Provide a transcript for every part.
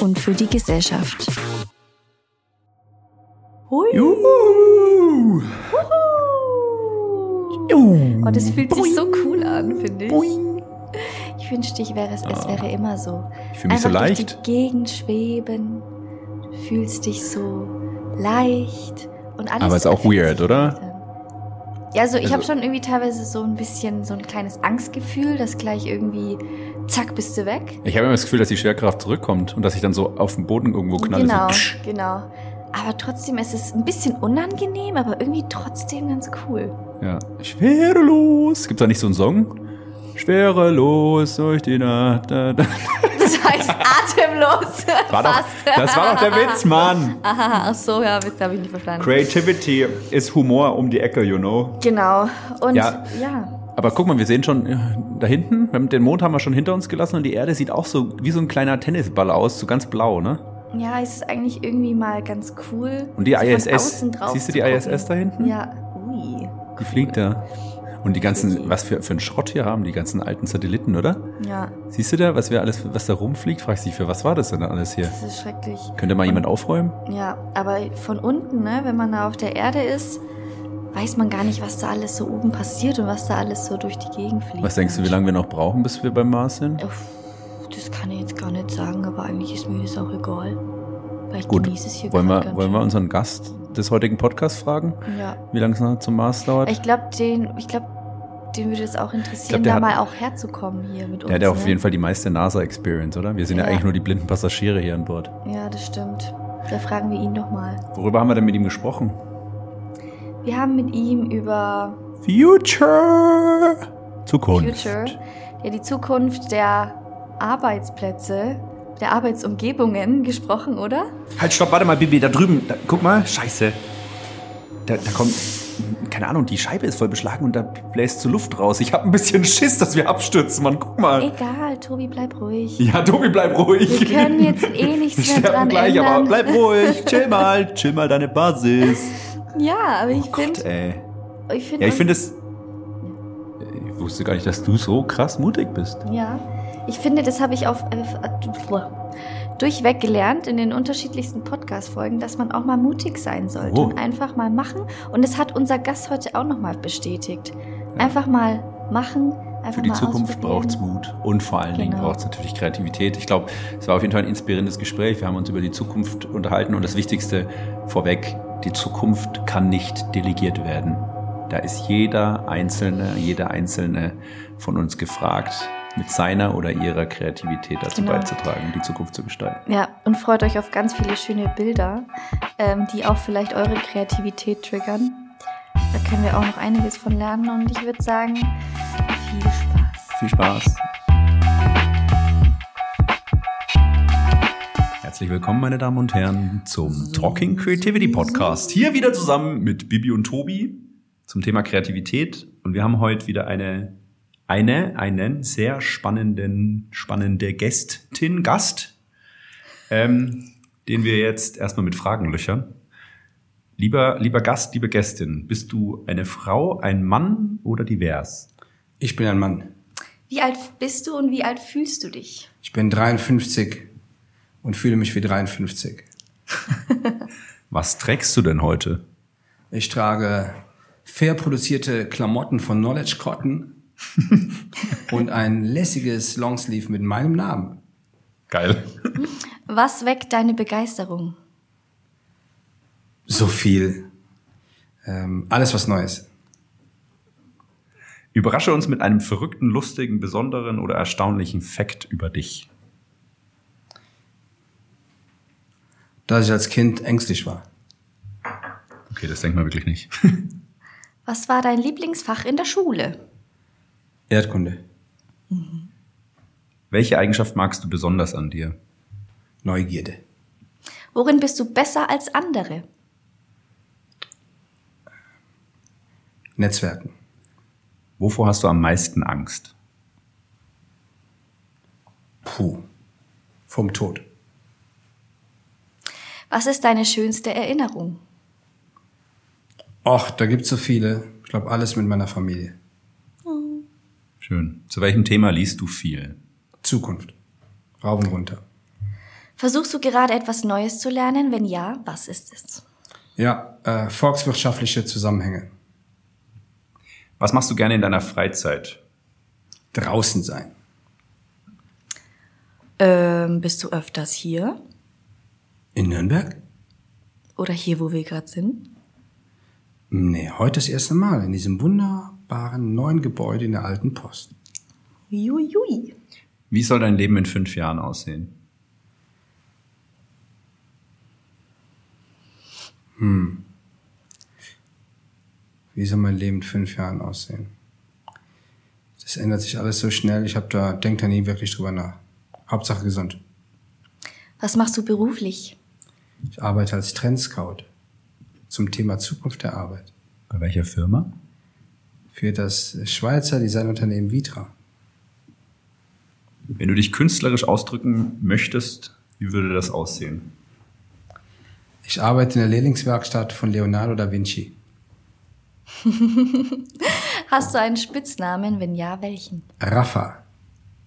und für die Gesellschaft. Hui. Juhu. Juhu. Oh, das fühlt sich so cool an, finde ich. Boing. Ich wünschte, ich wäre es, es ah. wäre immer so. Ich fühle mich Einfach so leicht. Durch die Gegend schweben. Du fühlst dich so leicht und alles. Aber ist auch weird, oder? Ja, also ich also, habe schon irgendwie teilweise so ein bisschen so ein kleines Angstgefühl, dass gleich irgendwie zack bist du weg. Ich habe immer das Gefühl, dass die Schwerkraft zurückkommt und dass ich dann so auf dem Boden irgendwo knalle. Genau, so. genau. Aber trotzdem ist es ein bisschen unangenehm, aber irgendwie trotzdem ganz cool. Ja. Schwerelos. Gibt da nicht so einen Song? Schwerelos durch die Nacht. Das heißt atemlos. War doch, das war doch der Witz, Mann. Aha, ach so, ja, Witz habe ich nicht verstanden. Creativity ist Humor um die Ecke, you know. Genau. Und ja. ja. Aber guck mal, wir sehen schon äh, da hinten, den Mond haben wir schon hinter uns gelassen und die Erde sieht auch so wie so ein kleiner Tennisball aus, so ganz blau, ne? Ja, es ist eigentlich irgendwie mal ganz cool. Und die ISS, siehst du die ISS da hinten? Ja, ui. Die fliegt da. Und die ganzen, was wir für einen Schrott hier haben, die ganzen alten Satelliten, oder? Ja. Siehst du da, was wir alles, was da rumfliegt? Fragst dich, für was war das denn alles hier? Das ist schrecklich. Könnte mal jemand aufräumen? Ja, aber von unten, ne, wenn man da auf der Erde ist, weiß man gar nicht, was da alles so oben passiert und was da alles so durch die Gegend fliegt. Was denkst du, wie lange wir noch brauchen, bis wir beim Mars sind? Das kann ich jetzt gar nicht sagen, aber eigentlich ist mir das auch egal. Weil ich Gut. genieße es hier wollen wir, wollen wir unseren Gast des heutigen Podcasts fragen? Ja. Wie lange es noch zum Mars dauert? Ich glaube, den, ich glaube, den würde es auch interessieren, glaub, da mal auch herzukommen hier mit uns. Der hat ja auf ne? jeden Fall die meiste NASA-Experience, oder? Wir sind ja. ja. eigentlich nur die blinden Passagiere hier an Bord. Ja, das stimmt. Da fragen wir ihn doch mal. Worüber haben wir denn mit ihm gesprochen? Wir haben mit ihm über Future Zukunft. Future. Ja, die Zukunft der Arbeitsplätze, der Arbeitsumgebungen gesprochen, oder? Halt, stopp, warte mal, Bibi, da drüben, da, guck mal, scheiße. Da, da kommt keine Ahnung, die Scheibe ist voll beschlagen und da bläst so Luft raus. Ich habe ein bisschen Schiss, dass wir abstürzen, Mann. Guck mal. Egal, Tobi, bleib ruhig. Ja, Tobi, bleib ruhig. Wir können jetzt eh nichts mehr dran gleich, ändern. aber bleib ruhig. Chill mal, chill mal deine Basis. Ja, aber ich oh finde... Ich finde ja, ich finde es... Ich wusste gar nicht, dass du so krass mutig bist. Ja, ich finde, das habe ich auf... Äh, durchweg gelernt in den unterschiedlichsten Podcast-Folgen, dass man auch mal mutig sein sollte oh. und einfach mal machen. Und das hat unser Gast heute auch nochmal bestätigt. Einfach mal machen. Einfach Für die Zukunft braucht es Mut und vor allen genau. Dingen braucht es natürlich Kreativität. Ich glaube, es war auf jeden Fall ein inspirierendes Gespräch. Wir haben uns über die Zukunft unterhalten und das Wichtigste vorweg, die Zukunft kann nicht delegiert werden. Da ist jeder Einzelne, jeder Einzelne von uns gefragt, mit seiner oder ihrer Kreativität dazu genau. beizutragen, die Zukunft zu gestalten. Ja, und freut euch auf ganz viele schöne Bilder, ähm, die auch vielleicht eure Kreativität triggern. Da können wir auch noch einiges von lernen und ich würde sagen, viel Spaß. Viel Spaß. Herzlich willkommen, meine Damen und Herren, zum Talking Creativity Podcast. Hier wieder zusammen mit Bibi und Tobi zum Thema Kreativität. Und wir haben heute wieder eine eine, einen sehr spannenden, spannende Gästin, Gast, ähm, den wir jetzt erstmal mit Fragen löchern. Lieber, lieber Gast, liebe Gästin, bist du eine Frau, ein Mann oder divers? Ich bin ein Mann. Wie alt bist du und wie alt fühlst du dich? Ich bin 53 und fühle mich wie 53. Was trägst du denn heute? Ich trage fair produzierte Klamotten von Knowledge Cotton und ein lässiges Longsleeve mit meinem Namen. Geil. Was weckt deine Begeisterung? So viel. Ähm, alles was Neues. Überrasche uns mit einem verrückten, lustigen, besonderen oder erstaunlichen Fakt über dich. Dass ich als Kind ängstlich war. Okay, das denkt man wirklich nicht. Was war dein Lieblingsfach in der Schule? Erdkunde. Mhm. Welche Eigenschaft magst du besonders an dir? Neugierde. Worin bist du besser als andere? Netzwerken. Wovor hast du am meisten Angst? Puh. Vom Tod. Was ist deine schönste Erinnerung? Och, da gibt's so viele. Ich glaube, alles mit meiner Familie. Schön. Zu welchem Thema liest du viel? Zukunft. Rauf und runter. Versuchst du gerade etwas Neues zu lernen? Wenn ja, was ist es? Ja, äh, volkswirtschaftliche Zusammenhänge. Was machst du gerne in deiner Freizeit? Draußen sein. Ähm, bist du öfters hier? In Nürnberg? Oder hier, wo wir gerade sind? Nee, heute das erste Mal in diesem wunderbaren neuen Gebäude in der alten Post. Juiui. Wie soll dein Leben in fünf Jahren aussehen? Wie soll mein Leben in fünf Jahren aussehen? Das ändert sich alles so schnell. Ich habe da, denk da nie wirklich drüber nach. Hauptsache gesund. Was machst du beruflich? Ich arbeite als Trendscout zum Thema Zukunft der Arbeit Bei welcher Firma? für das Schweizer Designunternehmen Vitra. Wenn du dich künstlerisch ausdrücken möchtest, wie würde das aussehen? Ich arbeite in der Lehrlingswerkstatt von Leonardo da Vinci. Hast du einen Spitznamen? Wenn ja, welchen? Rafa,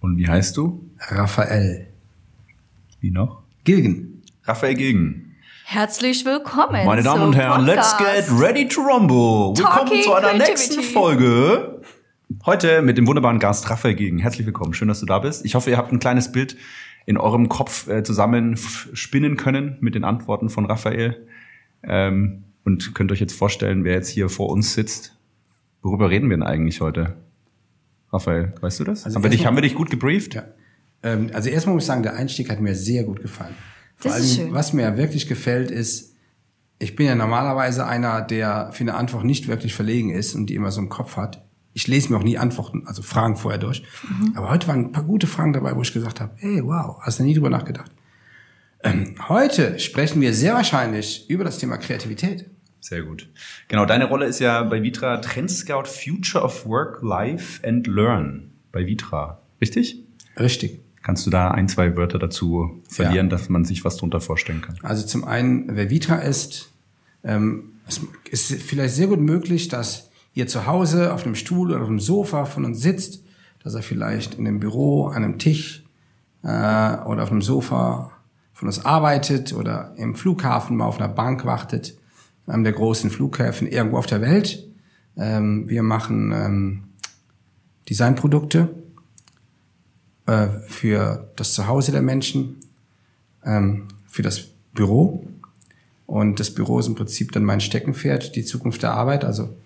Und wie heißt du? Raphael, Wie noch? Gilgen. Raphael Gegen. Herzlich willkommen. Meine Damen und Herren, let's Podcast. get ready to rumble. Willkommen zu einer nächsten Folge. Heute mit dem wunderbaren Gast Raphael Gegen. Herzlich willkommen. Schön, dass du da bist. Ich hoffe, ihr habt ein kleines Bild in eurem Kopf äh, zusammen f- spinnen können mit den Antworten von Raphael. Ähm, und könnt euch jetzt vorstellen, wer jetzt hier vor uns sitzt. Worüber reden wir denn eigentlich heute? Raphael, weißt du das? Also haben, wir dich, haben wir dich gut gebrieft? Ja. Ähm, also erstmal muss ich sagen, der Einstieg hat mir sehr gut gefallen. Vor Das allem, ist schön. was mir ja wirklich gefällt, ist, ich bin ja normalerweise einer, der für eine Antwort nicht wirklich verlegen ist und die immer so im Kopf hat. Ich lese mir auch nie Antworten, also Fragen vorher durch. Mhm. Aber heute waren ein paar gute Fragen dabei, wo ich gesagt habe, hey, wow, hast du nie drüber nachgedacht. Ähm, heute sprechen wir sehr wahrscheinlich über das Thema Kreativität. Sehr gut. Genau, deine Rolle ist ja bei Vitra Trendscout Future of Work, Life and Learn bei Vitra. Richtig? Richtig. Kannst du da ein, zwei Wörter dazu verlieren, dass man sich was drunter vorstellen kann? Also zum einen, wer Vitra ist, ähm, es ist vielleicht sehr gut möglich, dass ihr zu Hause auf einem Stuhl oder auf einem Sofa von uns sitzt, dass er vielleicht in einem Büro an einem Tisch äh, oder auf einem Sofa von uns arbeitet oder im Flughafen mal auf einer Bank wartet, einem der großen Flughäfen irgendwo auf der Welt. Ähm, wir machen ähm, Designprodukte äh, für das Zuhause der Menschen, ähm, für das Büro. Und das Büro ist im Prinzip dann mein Steckenpferd, die Zukunft der Arbeit. Also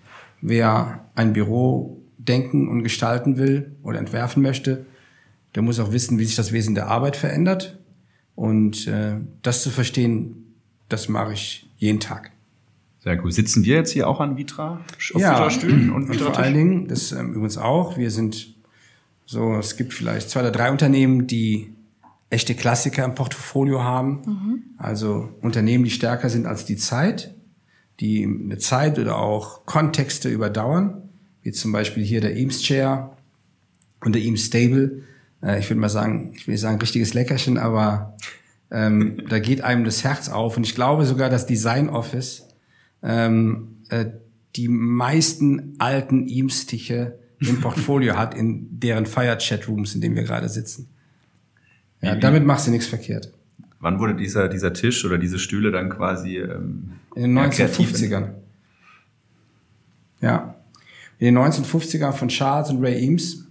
wer ein Büro denken und gestalten will oder entwerfen möchte, der muss auch wissen, wie sich das Wesen der Arbeit verändert. Und äh, das zu verstehen, das mache ich jeden Tag. Sehr cool. Sitzen wir jetzt hier auch an Vitra? Auf Ja. Vitra-Stühlen und Und vor Vitra-Tisch? allen Dingen, das ähm, übrigens auch, wir sind so, es gibt vielleicht zwei oder drei Unternehmen, die echte Klassiker im Portfolio haben. Also Unternehmen, die stärker sind als die Zeit, die eine Zeit oder auch Kontexte überdauern, wie zum Beispiel hier der Eames Chair und der Eames Stable. Äh, ich würde mal sagen, ich will nicht sagen richtiges Leckerchen, aber ähm, da geht einem das Herz auf. Und ich glaube sogar, das Design Office ähm, äh, die meisten alten Eames-Stiche im Portfolio hat, in deren Fire-Chat-Rooms, in denen wir gerade sitzen. Ja, Wie- damit machst du nichts verkehrt. Wann wurde dieser, dieser Tisch oder diese Stühle dann quasi ähm, In den ja, kreativ 1950ern. Ja. In den 1950ern von Charles und Ray Eames.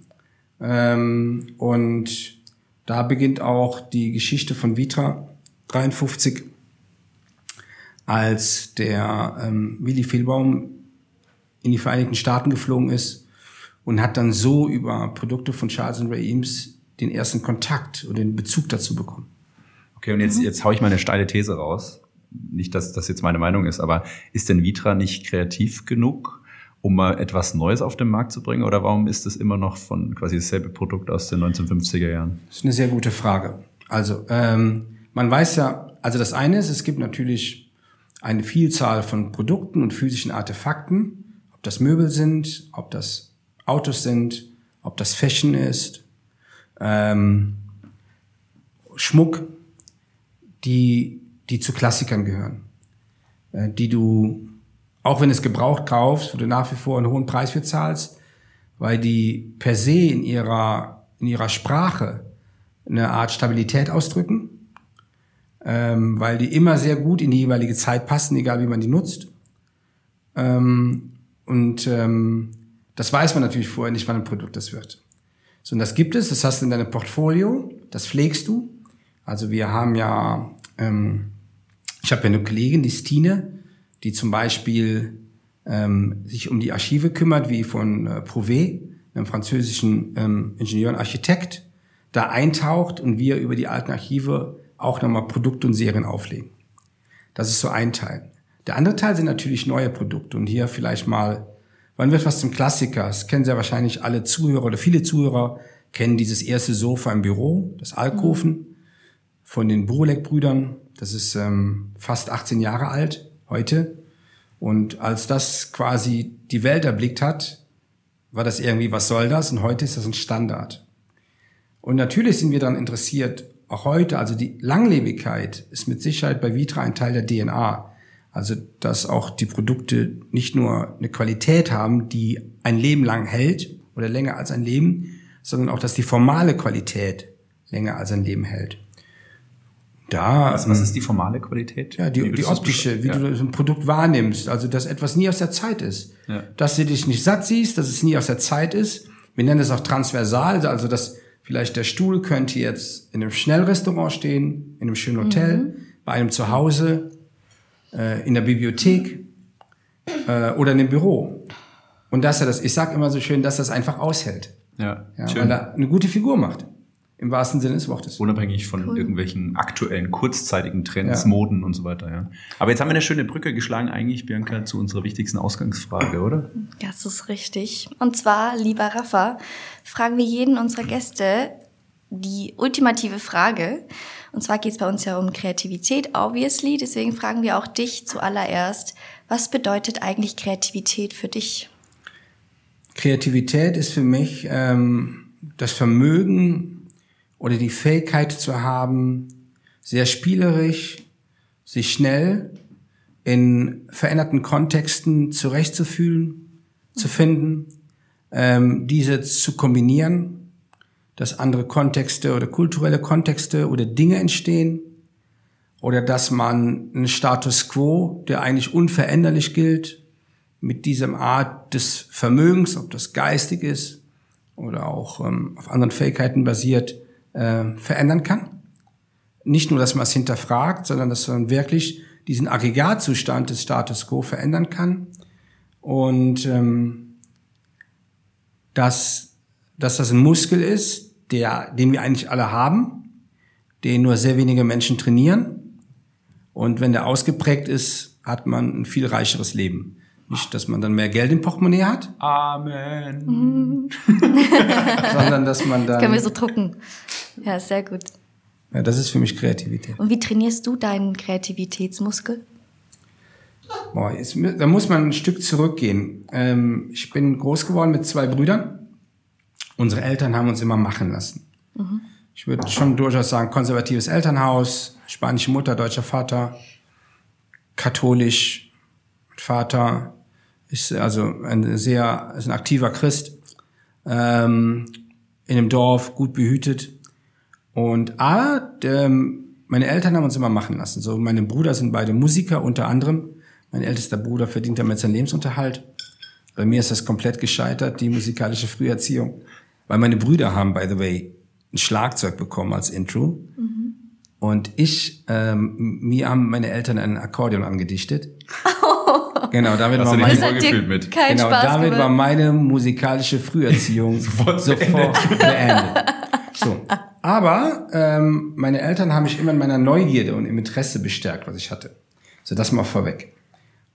Ähm, und da beginnt auch die Geschichte von Vitra 53, als der ähm, Willy Fehlbaum in die Vereinigten Staaten geflogen ist und hat dann so über Produkte von Charles und Ray Eames den ersten Kontakt oder den Bezug dazu bekommen. Okay, und jetzt, jetzt hau ich mal eine steile These raus. Nicht, dass das jetzt meine Meinung ist, aber ist denn Vitra nicht kreativ genug, um mal etwas Neues auf den Markt zu bringen? Oder warum ist es immer noch von quasi dasselbe Produkt aus den 1950er Jahren? Das ist eine sehr gute Frage. Also, ähm, man weiß ja, also das eine ist, es gibt natürlich eine Vielzahl von Produkten und physischen Artefakten, ob das Möbel sind, ob das Autos sind, ob das Fashion ist, ähm, Schmuck, die, die zu Klassikern gehören, äh, die du, auch wenn es gebraucht kaufst, wo du nach wie vor einen hohen Preis für zahlst, weil die per se in ihrer, in ihrer Sprache eine Art Stabilität ausdrücken, ähm, weil die immer sehr gut in die jeweilige Zeit passen, egal wie man die nutzt. Ähm, und ähm, das weiß man natürlich vorher nicht, wann ein Produkt das wird. So, und das gibt es, das hast du in deinem Portfolio, das pflegst du. Also wir haben ja, ähm, ich habe ja eine Kollegin, die Stine, die zum Beispiel ähm, sich um die Archive kümmert, wie von äh, Prouvé, einem französischen ähm, Ingenieur und Architekt, da eintaucht und wir über die alten Archive auch nochmal Produkte und Serien auflegen. Das ist so ein Teil. Der andere Teil sind natürlich neue Produkte und hier vielleicht mal, wann wird was zum Klassiker? Das kennen sehr wahrscheinlich alle Zuhörer oder viele Zuhörer kennen dieses erste Sofa im Büro, das Alkoven mhm. von den Burulek-Brüdern. Das ist ähm, fast 18 Jahre alt heute. Und als das quasi die Welt erblickt hat, war das irgendwie, was soll das? Und heute ist das ein Standard. Und natürlich sind wir daran interessiert, auch heute, also die Langlebigkeit ist mit Sicherheit bei Vitra ein Teil der DNA. Also, dass auch die Produkte nicht nur eine Qualität haben, die ein Leben lang hält oder länger als ein Leben, sondern auch, dass die formale Qualität länger als ein Leben hält. Da, was, was ist die formale Qualität? Ja, die, die optische, wie ja. du ein Produkt wahrnimmst. Also, dass etwas nie aus der Zeit ist. Ja. Dass du dich nicht satt siehst, dass es nie aus der Zeit ist. Wir nennen es auch transversal, also dass vielleicht der Stuhl könnte jetzt in einem Schnellrestaurant stehen, in einem schönen Hotel, mhm. bei einem Zuhause, äh, in der Bibliothek äh, oder in einem Büro. Und dass er das, ich sag immer so schön, dass er das einfach aushält. Ja, ja schön. Weil er eine gute Figur macht. Im wahrsten Sinne des Wortes. Unabhängig von cool. irgendwelchen aktuellen, kurzzeitigen Trends, ja. Moden und so weiter, ja. Aber jetzt haben wir eine schöne Brücke geschlagen, eigentlich, Bianca, zu unserer wichtigsten Ausgangsfrage, oder? Das ist richtig. Und zwar, lieber Rafa, fragen wir jeden unserer Gäste die ultimative Frage. Und zwar geht es bei uns ja um Kreativität, obviously. Deswegen fragen wir auch dich zuallererst, was bedeutet eigentlich Kreativität für dich? Kreativität ist für mich ähm, das Vermögen, oder die Fähigkeit zu haben, sehr spielerisch, sich schnell in veränderten Kontexten zurechtzufühlen, zu finden, ähm, diese zu kombinieren, dass andere Kontexte oder kulturelle Kontexte oder Dinge entstehen oder dass man einen Status quo, der eigentlich unveränderlich gilt, mit diesem Art des Vermögens, ob das geistig ist oder auch ähm, auf anderen Fähigkeiten basiert, äh, verändern kann. Nicht nur, dass man es hinterfragt, sondern dass man wirklich diesen Aggregatzustand des Status quo verändern kann. Und ähm, dass, dass das ein Muskel ist, der, den wir eigentlich alle haben, den nur sehr wenige Menschen trainieren. Und wenn der ausgeprägt ist, hat man ein viel reicheres Leben. Nicht, dass man dann mehr Geld im Portemonnaie hat. Amen. sondern dass man dann. Können wir so drucken. Ja, sehr gut. Ja, das ist für mich Kreativität. Und wie trainierst du deinen Kreativitätsmuskel? Boah, jetzt, da muss man ein Stück zurückgehen. Ähm, ich bin groß geworden mit zwei Brüdern. Unsere Eltern haben uns immer machen lassen. Mhm. Ich würde schon durchaus sagen, konservatives Elternhaus, spanische Mutter, deutscher Vater, katholisch Vater, ist also ein sehr, ist ein aktiver Christ, ähm, in einem Dorf, gut behütet. Und A, ähm, meine Eltern haben uns immer machen lassen. So, meine Brüder sind beide Musiker, unter anderem. Mein ältester Bruder verdient damit seinen Lebensunterhalt. Bei mir ist das komplett gescheitert, die musikalische Früherziehung. Weil meine Brüder haben, by the way, ein Schlagzeug bekommen als Intro. Mhm. Und ich, ähm, mir haben meine Eltern ein Akkordeon angedichtet. Genau, damit Hast war meine, mit. genau, damit war meine musikalische Früherziehung sofort, sofort beendet. So. Aber ähm, meine Eltern haben mich immer in meiner Neugierde und im Interesse bestärkt, was ich hatte. So, das mal vorweg.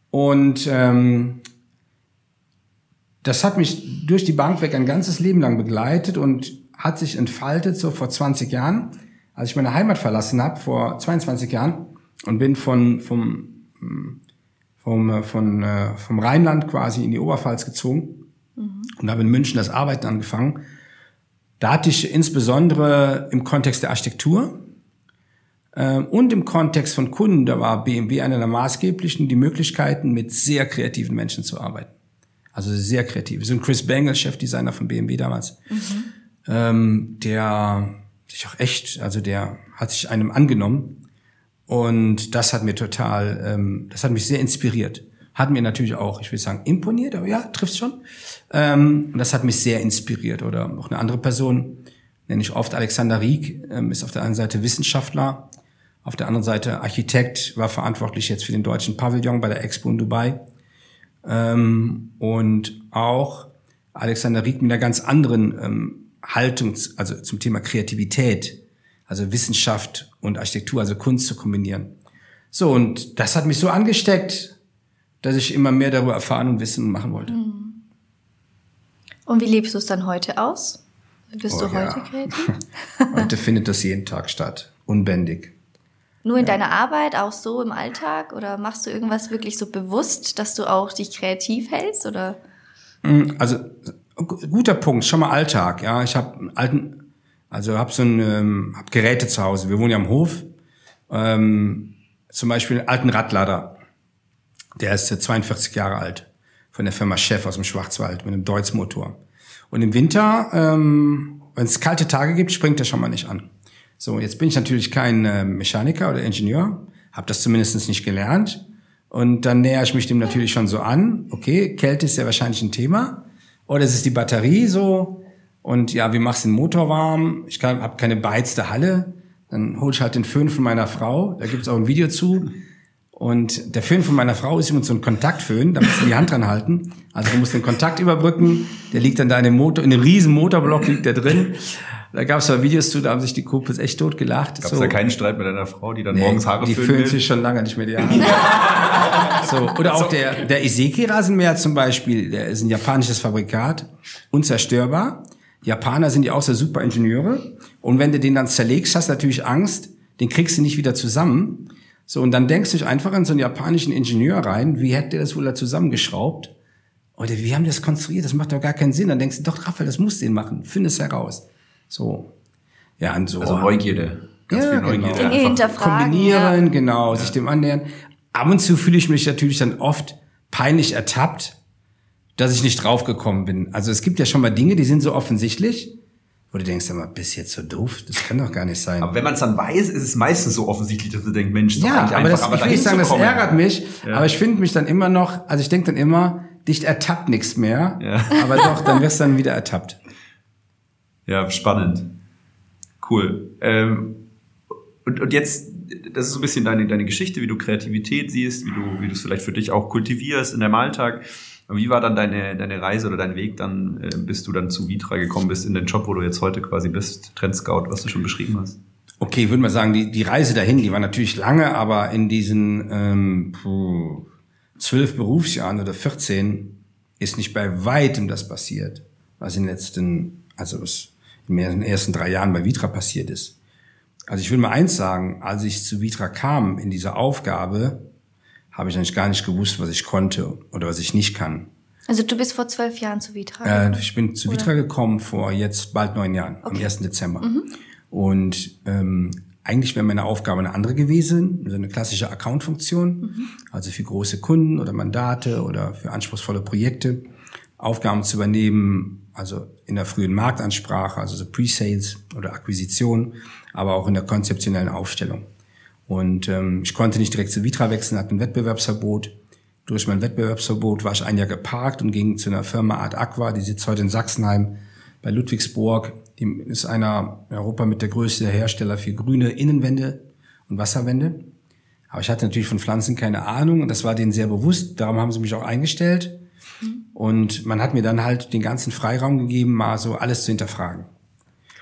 Und ähm, das hat mich durch die Bank weg ein ganzes Leben lang begleitet und hat sich entfaltet so vor 20 Jahren, als ich meine Heimat verlassen habe vor 22 Jahren und bin von vom vom äh, von äh, vom Rheinland quasi in die Oberpfalz gezogen mhm. und habe in München das Arbeiten angefangen. Da hatte ich insbesondere im Kontext der Architektur äh, und im Kontext von Kunden, da war BMW einer der maßgeblichen, die Möglichkeiten, mit sehr kreativen Menschen zu arbeiten. Also sehr kreativ. So ein Chris Bangle, Chefdesigner von BMW damals, mhm. ähm, der sich auch echt, also der hat sich einem angenommen und das hat mir total, ähm, das hat mich sehr inspiriert. Hat mir natürlich auch, ich will sagen, imponiert, aber ja, trifft schon. Ähm, und das hat mich sehr inspiriert. Oder auch eine andere Person, nenne ich oft Alexander Rieck, ähm, ist auf der einen Seite Wissenschaftler, auf der anderen Seite Architekt, war verantwortlich jetzt für den deutschen Pavillon bei der Expo in Dubai. Ähm, und auch Alexander Rieck mit einer ganz anderen ähm, Haltung, also zum Thema Kreativität, also Wissenschaft und Architektur, also Kunst zu kombinieren. So, und das hat mich so angesteckt, dass ich immer mehr darüber erfahren und wissen und machen wollte. Mhm. Und wie lebst du es dann heute aus? Bist oh, du heute ja. kreativ? heute findet das jeden Tag statt, unbändig. Nur in ja. deiner Arbeit, auch so im Alltag? Oder machst du irgendwas wirklich so bewusst, dass du auch dich kreativ hältst? Oder? Mm, also guter Punkt, schon mal Alltag. Ja, ich habe alten, also habe so ein, ähm, hab Geräte zu Hause. Wir wohnen ja am Hof. Ähm, zum Beispiel einen alten Radlader. Der ist 42 Jahre alt. Von der Firma Chef aus dem Schwarzwald mit einem Deutz-Motor. Und im Winter, ähm, wenn es kalte Tage gibt, springt er schon mal nicht an. So, jetzt bin ich natürlich kein äh, Mechaniker oder Ingenieur, habe das zumindest nicht gelernt. Und dann näher ich mich dem natürlich schon so an. Okay, Kälte ist ja wahrscheinlich ein Thema. Oder es ist die Batterie so. Und ja, wie machst du den Motor warm? Ich habe keine beheizte Halle. Dann hol ich halt den Föhn von meiner Frau. Da gibt's auch ein Video zu. Und der Föhn von meiner Frau ist immer so ein Kontaktföhn, da musst du die Hand dran halten. Also du musst den Kontakt überbrücken, der liegt dann da in dem Motor, in einem riesen Motorblock liegt der drin. Da gab es mal Videos zu, da haben sich die Kumpels echt tot gelacht. Gab es so. da keinen Streit mit deiner Frau, die dann nee, morgens Haare Die föhnt sich schon lange nicht mehr die Haare. so, oder auch der, der Iseki-Rasenmäher zum Beispiel, der ist ein japanisches Fabrikat, unzerstörbar. Japaner sind ja auch so super Ingenieure. Und wenn du den dann zerlegst, hast du natürlich Angst, den kriegst du nicht wieder zusammen. So, und dann denkst du dich einfach an so einen japanischen Ingenieur rein, wie hätte der das wohl da zusammengeschraubt? Oder wie haben die das konstruiert? Das macht doch gar keinen Sinn. Dann denkst du, doch, Raphael, das musst du ihn machen. Find es heraus. So. Ja, und so. Also Neugierde. Ganz ja, viel Neugierde. Genau. Dinge hinterfragen. Kombinieren, ja. genau, ja. sich dem annähern. Ab und zu fühle ich mich natürlich dann oft peinlich ertappt, dass ich nicht draufgekommen bin. Also es gibt ja schon mal Dinge, die sind so offensichtlich, wo du denkst, aber bist jetzt so doof, das kann doch gar nicht sein. Aber wenn man es dann weiß, ist es meistens so offensichtlich, dass du denkst, Mensch, ist ja, aber einfach, das, aber ich will nicht sagen, das ärgert mich, ja. aber ich finde mich dann immer noch, also ich denke dann immer, dich ertappt nichts mehr, ja. aber doch, dann wirst du dann wieder ertappt. Ja, spannend. Cool. Ähm, und, und jetzt, das ist so ein bisschen deine, deine Geschichte, wie du Kreativität siehst, wie du, wie du es vielleicht für dich auch kultivierst in deinem Alltag. Wie war dann deine, deine Reise oder dein Weg dann, äh, bis du dann zu Vitra gekommen bist, in den Job, wo du jetzt heute quasi bist, Trendscout, was du schon beschrieben hast? Okay, ich würde mal sagen, die, die Reise dahin, die war natürlich lange, aber in diesen ähm, puh, zwölf Berufsjahren oder 14 ist nicht bei weitem das passiert, was in den letzten, also was in den ersten drei Jahren bei Vitra passiert ist. Also ich will mal eins sagen, als ich zu Vitra kam in dieser Aufgabe, habe ich eigentlich gar nicht gewusst, was ich konnte oder was ich nicht kann. Also du bist vor zwölf Jahren zu Vitra gekommen? Äh, ich bin zu Vitra gekommen vor jetzt bald neun Jahren, okay. am 1. Dezember. Mhm. Und ähm, eigentlich wäre meine Aufgabe eine andere gewesen, so eine klassische Account-Funktion, mhm. also für große Kunden oder Mandate oder für anspruchsvolle Projekte, Aufgaben zu übernehmen, also in der frühen Marktansprache, also so Pre-Sales oder Akquisition, aber auch in der konzeptionellen Aufstellung. Und ähm, ich konnte nicht direkt zu Vitra wechseln, hatte ein Wettbewerbsverbot. Durch mein Wettbewerbsverbot war ich ein Jahr geparkt und ging zu einer Firma Art Aqua, die sitzt heute in Sachsenheim bei Ludwigsburg. Die ist einer in Europa mit der größte Hersteller für grüne Innenwände und Wasserwände. Aber ich hatte natürlich von Pflanzen keine Ahnung und das war denen sehr bewusst. Darum haben sie mich auch eingestellt. Und man hat mir dann halt den ganzen Freiraum gegeben, mal so alles zu hinterfragen.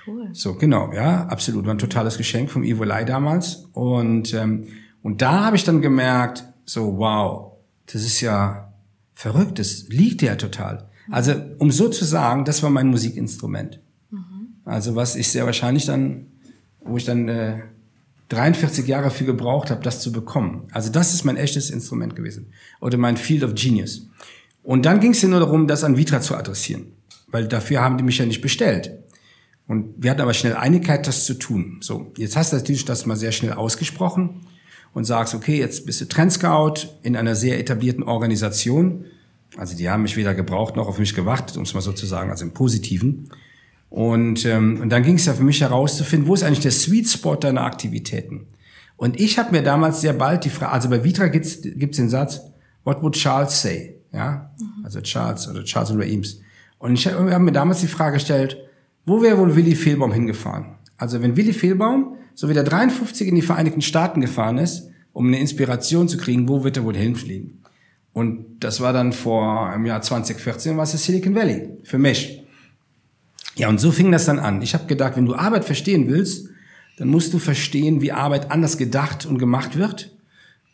Cool. So, genau, ja, absolut. War ein totales Geschenk vom Ivo Lai damals. Und, ähm, und da habe ich dann gemerkt, so, wow, das ist ja verrückt, das liegt ja total. Also, um so zu sagen, das war mein Musikinstrument. Mhm. Also, was ich sehr wahrscheinlich dann wo ich dann äh, 43 Jahre für gebraucht habe, das zu bekommen. Also das ist mein echtes Instrument gewesen. Oder mein Field of Genius. Und dann ging es ja nur darum, das an Vitra zu adressieren. Weil dafür haben die mich ja nicht bestellt. Und wir hatten aber schnell Einigkeit, das zu tun. So, jetzt hast du natürlich das mal sehr schnell ausgesprochen und sagst, okay, jetzt bist du Trendscout in einer sehr etablierten Organisation. Also die haben mich weder gebraucht noch auf mich gewartet, um es mal so zu sagen, also im Positiven. Und, ähm, und dann ging es ja für mich herauszufinden, wo ist eigentlich der Sweet Spot deiner Aktivitäten? Und ich habe mir damals sehr bald die Frage, also bei Vitra gibt's gibt's den Satz, what would Charles say? Ja, mhm. also Charles oder Charles oder Eames. Und ich habe hab mir damals die Frage gestellt, wo wäre wohl Willy Fehlbaum hingefahren? Also wenn Willy Fehlbaum, so wie der 53 in die Vereinigten Staaten gefahren ist, um eine Inspiration zu kriegen, wo wird er wohl hinfliegen? Und das war dann vor im Jahr 2014, war es Silicon Valley für mich. Ja, und so fing das dann an. Ich habe gedacht, wenn du Arbeit verstehen willst, dann musst du verstehen, wie Arbeit anders gedacht und gemacht wird.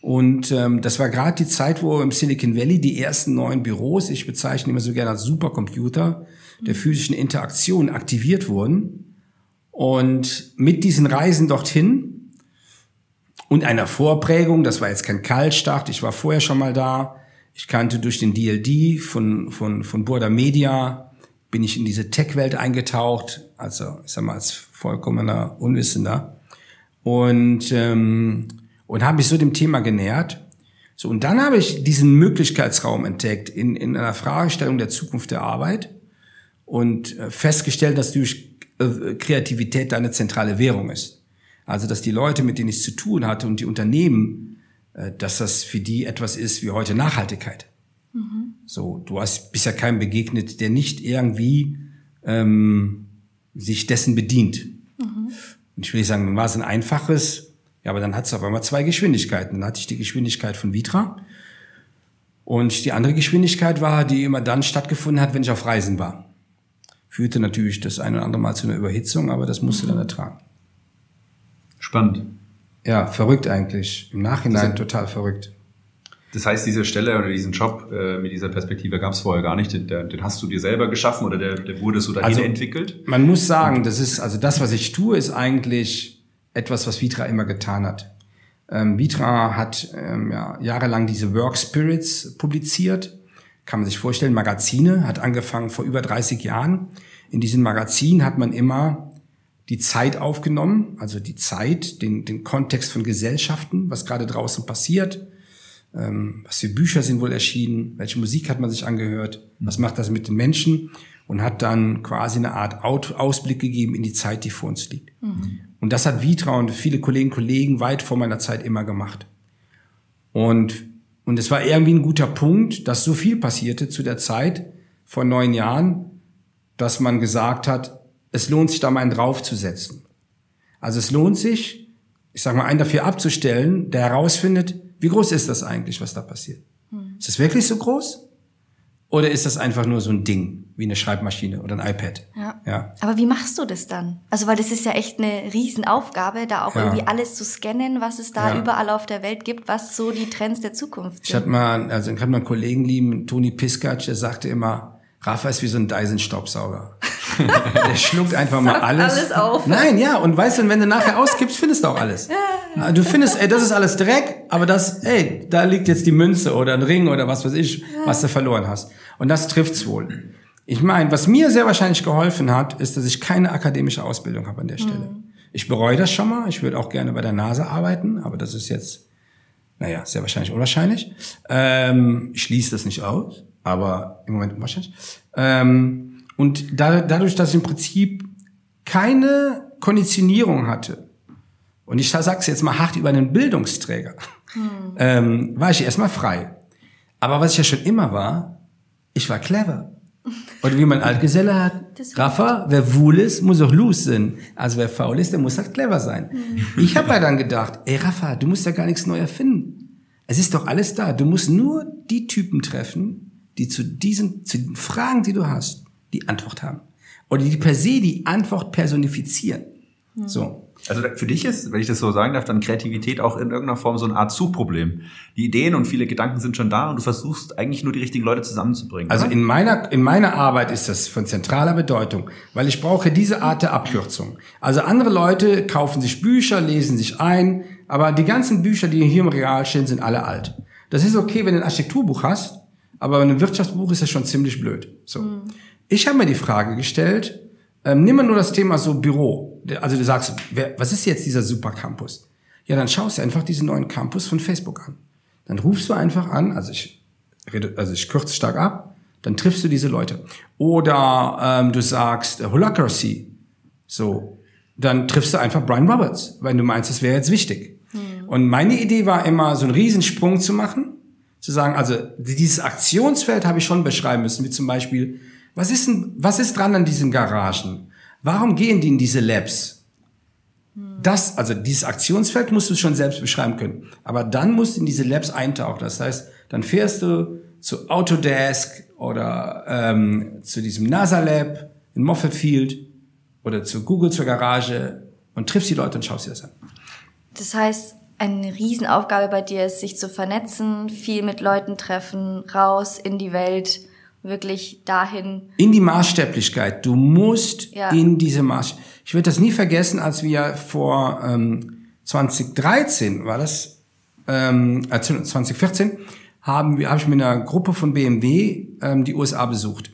Und ähm, das war gerade die Zeit, wo im Silicon Valley die ersten neuen Büros, ich bezeichne immer so gerne als Supercomputer, der physischen Interaktion aktiviert wurden. Und mit diesen Reisen dorthin und einer Vorprägung, das war jetzt kein Kaltstart, ich war vorher schon mal da, ich kannte durch den DLD von, von, von Burda Media, bin ich in diese Tech-Welt eingetaucht, also ich sag mal als vollkommener Unwissender und ähm, und habe mich so dem Thema genähert. So und dann habe ich diesen Möglichkeitsraum entdeckt in, in einer Fragestellung der Zukunft der Arbit und äh, festgestellt, dass durch äh, Kreativität eine zentrale Währung ist. Also dass die Leute, mit denen ich zu tun hatte und die Unternehmen, äh, dass das für die etwas ist wie heute Nachhaltigkeit. Mhm. So, du hast bisher keinem begegnet, der nicht irgendwie ähm, sich dessen bedient. Mhm. Und ich will nicht sagen, dann war es ein einfaches, ja, aber dann hat es auf einmal zwei Geschwindigkeiten. Dann hatte ich die Geschwindigkeit von Vitra und die andere Geschwindigkeit war, die immer dann stattgefunden hat, wenn ich auf Reisen war führte natürlich das ein oder andere Mal zu einer Überhitzung, aber das musste dann ertragen. Spannend. Ja, verrückt eigentlich. Im Nachhinein das total verrückt. Das heißt, diese Stelle oder diesen Job äh, mit dieser Perspektive gab es vorher gar nicht. Den, den, hast du dir selber geschaffen oder der, der wurde so dahin also, entwickelt? Man muss sagen, das ist, also das, was ich tue, ist eigentlich etwas, was Vitra immer getan hat. Ähm, Vitra hat ähm, ja, jahrelang diese Work Spirits publiziert kann man sich vorstellen, Magazine, hat angefangen vor über 30 Jahren. In diesen Magazinen hat man immer die Zeit aufgenommen, also die Zeit, den, den Kontext von Gesellschaften, was gerade draußen passiert, ähm, was für Bücher sind wohl erschienen, welche Musik hat man sich angehört, was macht das mit den Menschen und hat dann quasi eine Art Ausblick gegeben in die Zeit, die vor uns liegt. Mhm. Und das hat Vitra und viele Kolleginnen und Kollegen weit vor meiner Zeit immer gemacht. Und und es war irgendwie ein guter Punkt, dass so viel passierte zu der Zeit vor neun Jahren, dass man gesagt hat, es lohnt sich da mal einen draufzusetzen. Also es lohnt sich, ich sage mal, einen dafür abzustellen, der herausfindet, wie groß ist das eigentlich, was da passiert. Hm. Ist es wirklich so groß? Oder ist das einfach nur so ein Ding, wie eine Schreibmaschine oder ein iPad? Ja. ja. Aber wie machst du das dann? Also, weil das ist ja echt eine Riesenaufgabe, da auch ja. irgendwie alles zu scannen, was es da ja. überall auf der Welt gibt, was so die Trends der Zukunft sind. Ich hatte mal, also ich hatte mal einen Kollegen lieben, Toni Piskac, der sagte immer, Rafa ist wie so ein Dyson-Staubsauger. der schluckt einfach mal alles. alles auf. Nein, ja, und weißt du, wenn du nachher auskippst, findest du auch alles. Du findest, ey, das ist alles Dreck, aber das, ey, da liegt jetzt die Münze oder ein Ring oder was weiß ich, was du verloren hast. Und das trifft's wohl. Ich meine, was mir sehr wahrscheinlich geholfen hat, ist, dass ich keine akademische Ausbildung habe an der Stelle. Mhm. Ich bereue das schon mal. Ich würde auch gerne bei der NASA arbeiten, aber das ist jetzt, naja, sehr wahrscheinlich unwahrscheinlich. Ähm, ich schließe das nicht aus, aber im Moment unwahrscheinlich. Ähm, und da, dadurch, dass ich im Prinzip keine Konditionierung hatte, und ich sage es jetzt mal hart über einen Bildungsträger, hm. ähm, war ich erstmal frei. Aber was ich ja schon immer war, ich war clever. Oder wie man Altgeselle hat, Rafa, wer wohl ist, muss auch los sein. Also wer faul ist, der muss halt clever sein. Mhm. Ich habe ja dann gedacht, ey Rafa, du musst ja gar nichts neu erfinden. Es ist doch alles da. Du musst nur die Typen treffen, die zu diesen, zu den Fragen, die du hast, die Antwort haben. Oder die per se die Antwort personifizieren. Mhm. So. Also für dich ist, wenn ich das so sagen darf, dann Kreativität auch in irgendeiner Form so eine Art Suchproblem. Die Ideen und viele Gedanken sind schon da und du versuchst eigentlich nur die richtigen Leute zusammenzubringen. Also in meiner, in meiner Arbeit ist das von zentraler Bedeutung, weil ich brauche diese Art der Abkürzung. Also andere Leute kaufen sich Bücher, lesen sich ein, aber die ganzen Bücher, die hier im Regal stehen, sind alle alt. Das ist okay, wenn du ein Architekturbuch hast, aber ein Wirtschaftsbuch ist das schon ziemlich blöd. So. Mhm. Ich habe mir die Frage gestellt, ähm, nimm mal nur das Thema so Büro. Also du sagst, wer, was ist jetzt dieser Supercampus? Ja, dann schaust du einfach diesen neuen Campus von Facebook an. Dann rufst du einfach an, also ich rede, also ich kürze stark ab, dann triffst du diese Leute. Oder ähm, du sagst äh, Holacracy, so, dann triffst du einfach Brian Roberts, weil du meinst, das wäre jetzt wichtig. Mhm. Und meine Idee war immer, so einen Riesensprung zu machen, zu sagen, also dieses Aktionsfeld habe ich schon beschreiben müssen, wie zum Beispiel, was ist, denn, was ist dran an diesen Garagen? Warum gehen die in diese Labs? Das, also dieses Aktionsfeld musst du schon selbst beschreiben können. Aber dann musst du in diese Labs eintauchen. Das heißt, dann fährst du zu Autodesk oder ähm, zu diesem NASA Lab in Moffett Field oder zu Google zur Garage und triffst die Leute und schaust dir das an. Das heißt, eine Riesenaufgabe bei dir ist, sich zu vernetzen, viel mit Leuten treffen, raus in die Welt wirklich dahin. In die Maßstäblichkeit. Du musst ja. in diese Maß. Ich werde das nie vergessen, als wir vor ähm, 2013 war das, ähm, 2014 äh, haben wir, habe ich mit einer Gruppe von BMW ähm, die USA besucht.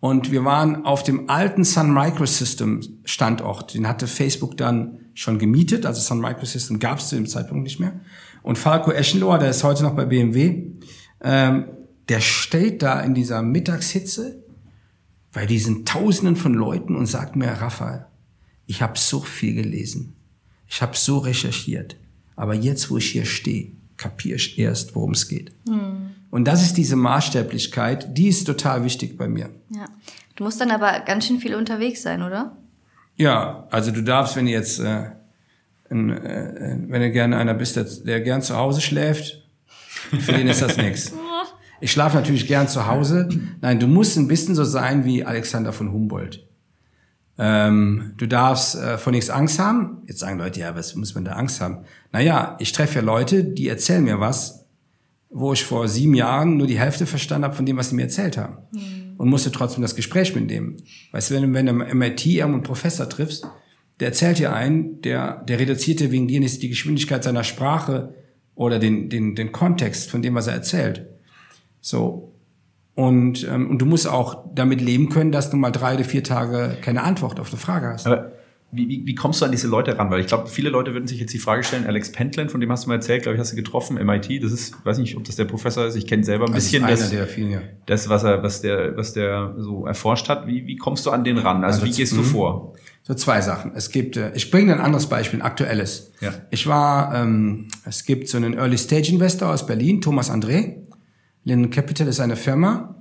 Und wir waren auf dem alten Sun Microsystem Standort. Den hatte Facebook dann schon gemietet. Also Sun Microsystem gab es zu dem Zeitpunkt nicht mehr. Und Falco Eschenlohr, der ist heute noch bei BMW, ähm, der steht da in dieser Mittagshitze bei diesen Tausenden von Leuten und sagt mir, Raphael, ich habe so viel gelesen, ich habe so recherchiert, aber jetzt, wo ich hier stehe, kapiere ich erst, worum es geht. Hm. Und das ist diese Maßstäblichkeit, die ist total wichtig bei mir. Ja. Du musst dann aber ganz schön viel unterwegs sein, oder? Ja, also du darfst, wenn du jetzt, äh, ein, äh, wenn du gerne einer bist, der, der gern zu Hause schläft, für den ist das nichts. Ich schlafe natürlich gern zu Hause. Nein, du musst ein bisschen so sein wie Alexander von Humboldt. Ähm, du darfst äh, vor nichts Angst haben. Jetzt sagen Leute, ja, was muss man da Angst haben? Naja, ich treffe ja Leute, die erzählen mir was, wo ich vor sieben Jahren nur die Hälfte verstanden habe von dem, was sie mir erzählt haben. Mhm. Und musste trotzdem das Gespräch mitnehmen. Weißt du, wenn, wenn du im MIT irgendeinen Professor triffst, der erzählt dir einen, der, der reduziert dir wegen dir nicht die Geschwindigkeit seiner Sprache oder den, den, den Kontext von dem, was er erzählt. So. Und, ähm, und du musst auch damit leben können, dass du mal drei oder vier Tage keine Antwort auf eine Frage hast. Aber wie, wie, wie kommst du an diese Leute ran? Weil ich glaube, viele Leute würden sich jetzt die Frage stellen, Alex Pentland, von dem hast du mal erzählt, glaube ich, hast du getroffen, MIT, das ist, weiß nicht, ob das der Professor ist, ich kenne selber ein das bisschen das, der vielen, ja. das, was er, was der, was der so erforscht hat. Wie, wie kommst du an den ran? Also, also wie gehst du mhm. vor? So zwei Sachen. Es gibt, äh, ich bringe ein anderes Beispiel, ein aktuelles. Ja. Ich war, ähm, es gibt so einen Early Stage Investor aus Berlin, Thomas André. Linden Capital ist eine Firma,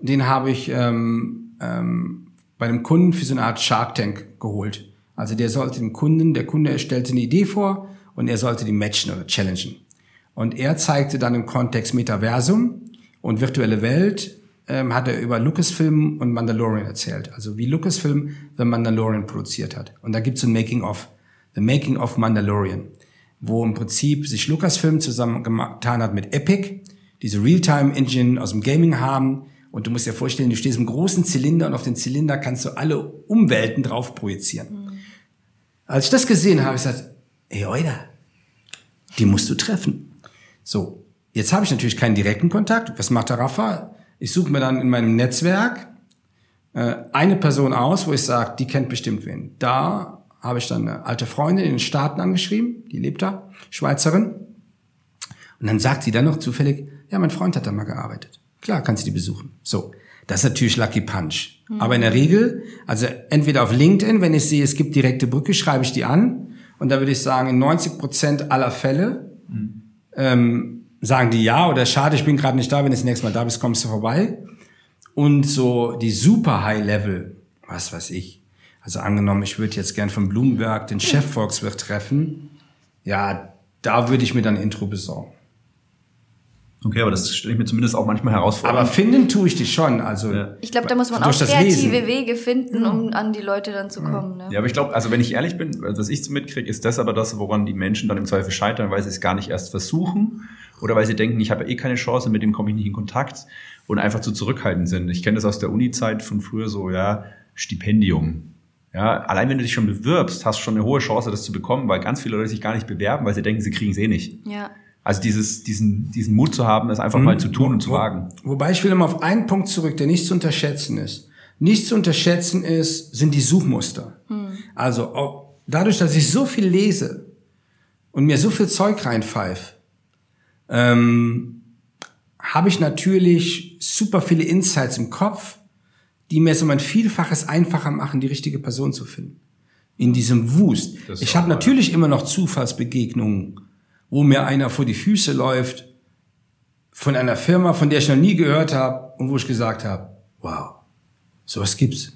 den habe ich ähm, ähm, bei einem Kunden für so eine Art Shark Tank geholt. Also der sollte dem Kunden, der Kunde stellte eine Idee vor und er sollte die matchen oder challengen. Und er zeigte dann im Kontext Metaversum und virtuelle Welt, ähm, hat er über Lucasfilm und Mandalorian erzählt. Also wie Lucasfilm The Mandalorian produziert hat. Und da gibt's ein Making-of. The Making of Mandalorian. Wo im Prinzip sich Lucasfilm zusammengetan hat mit Epic diese Realtime-Engine aus dem Gaming haben. Und du musst dir vorstellen, du stehst im großen Zylinder und auf den Zylinder kannst du alle Umwelten drauf projizieren. Mhm. Als ich das gesehen habe, habe ich gesagt, ey, Oida, die musst du treffen. So, jetzt habe ich natürlich keinen direkten Kontakt. Was macht der Rafa? Ich suche mir dann in meinem Netzwerk äh, eine Person aus, wo ich sage, die kennt bestimmt wen. Da habe ich dann eine alte Freundin in den Staaten angeschrieben, die lebt da, Schweizerin. Und dann sagt sie dann noch zufällig, ja, mein Freund hat da mal gearbeitet. Klar, kannst du die besuchen. So. Das ist natürlich Lucky Punch. Mhm. Aber in der Regel, also entweder auf LinkedIn, wenn ich sehe, es gibt direkte Brücke, schreibe ich die an. Und da würde ich sagen, in 90 Prozent aller Fälle mhm. ähm, sagen die ja oder schade, ich bin gerade nicht da, wenn du das nächste Mal da bist, kommst du vorbei. Und so die super High Level, was weiß ich. Also angenommen, ich würde jetzt gern von Bloomberg den Chef Volkswirt treffen. Ja, da würde ich mir dann Intro besorgen. Okay, aber das stelle ich mir zumindest auch manchmal herausfordernd. Aber finden tue ich dich schon. Also Ja. Ich glaube, da muss man auch kreative. Wege finden, um an die Leute dann zu kommen. Ne? Ja, aber ich glaube, also wenn ich ehrlich bin, was ich so mitkriege, ist das aber das, woran die Menschen dann im Zweifel scheitern, weil sie es gar nicht erst versuchen oder weil sie denken, ich habe ja eh keine Chance, mit dem komme ich nicht in Kontakt und einfach zu zurückhaltend sind. Ich kenne das aus der Uni-Zeit von früher so, ja, Stipendium. Ja, allein wenn du dich schon bewirbst, hast du schon eine hohe Chance, das zu bekommen, weil ganz viele Leute sich gar nicht bewerben, weil sie denken, sie kriegen es eh nicht. Ja. Also dieses, diesen, diesen Mut zu haben, das einfach mal zu tun und zu Wo- wagen. Wobei ich will immer auf einen Punkt zurück, der nicht zu unterschätzen ist. Nicht zu unterschätzen ist, sind die Suchmuster. Also auch dadurch, dass ich so viel lese und mir so viel Zeug reinpfeife, ähm, habe ich natürlich super viele Insights im Kopf, die mir so mein Vielfaches einfacher machen, die richtige Person zu finden. In diesem Wust. Ich habe natürlich immer noch Zufallsbegegnungen, wo mir einer vor die Füße läuft, von einer Firma, von der ich noch nie gehört habe und wo ich gesagt habe, wow, sowas gibt's.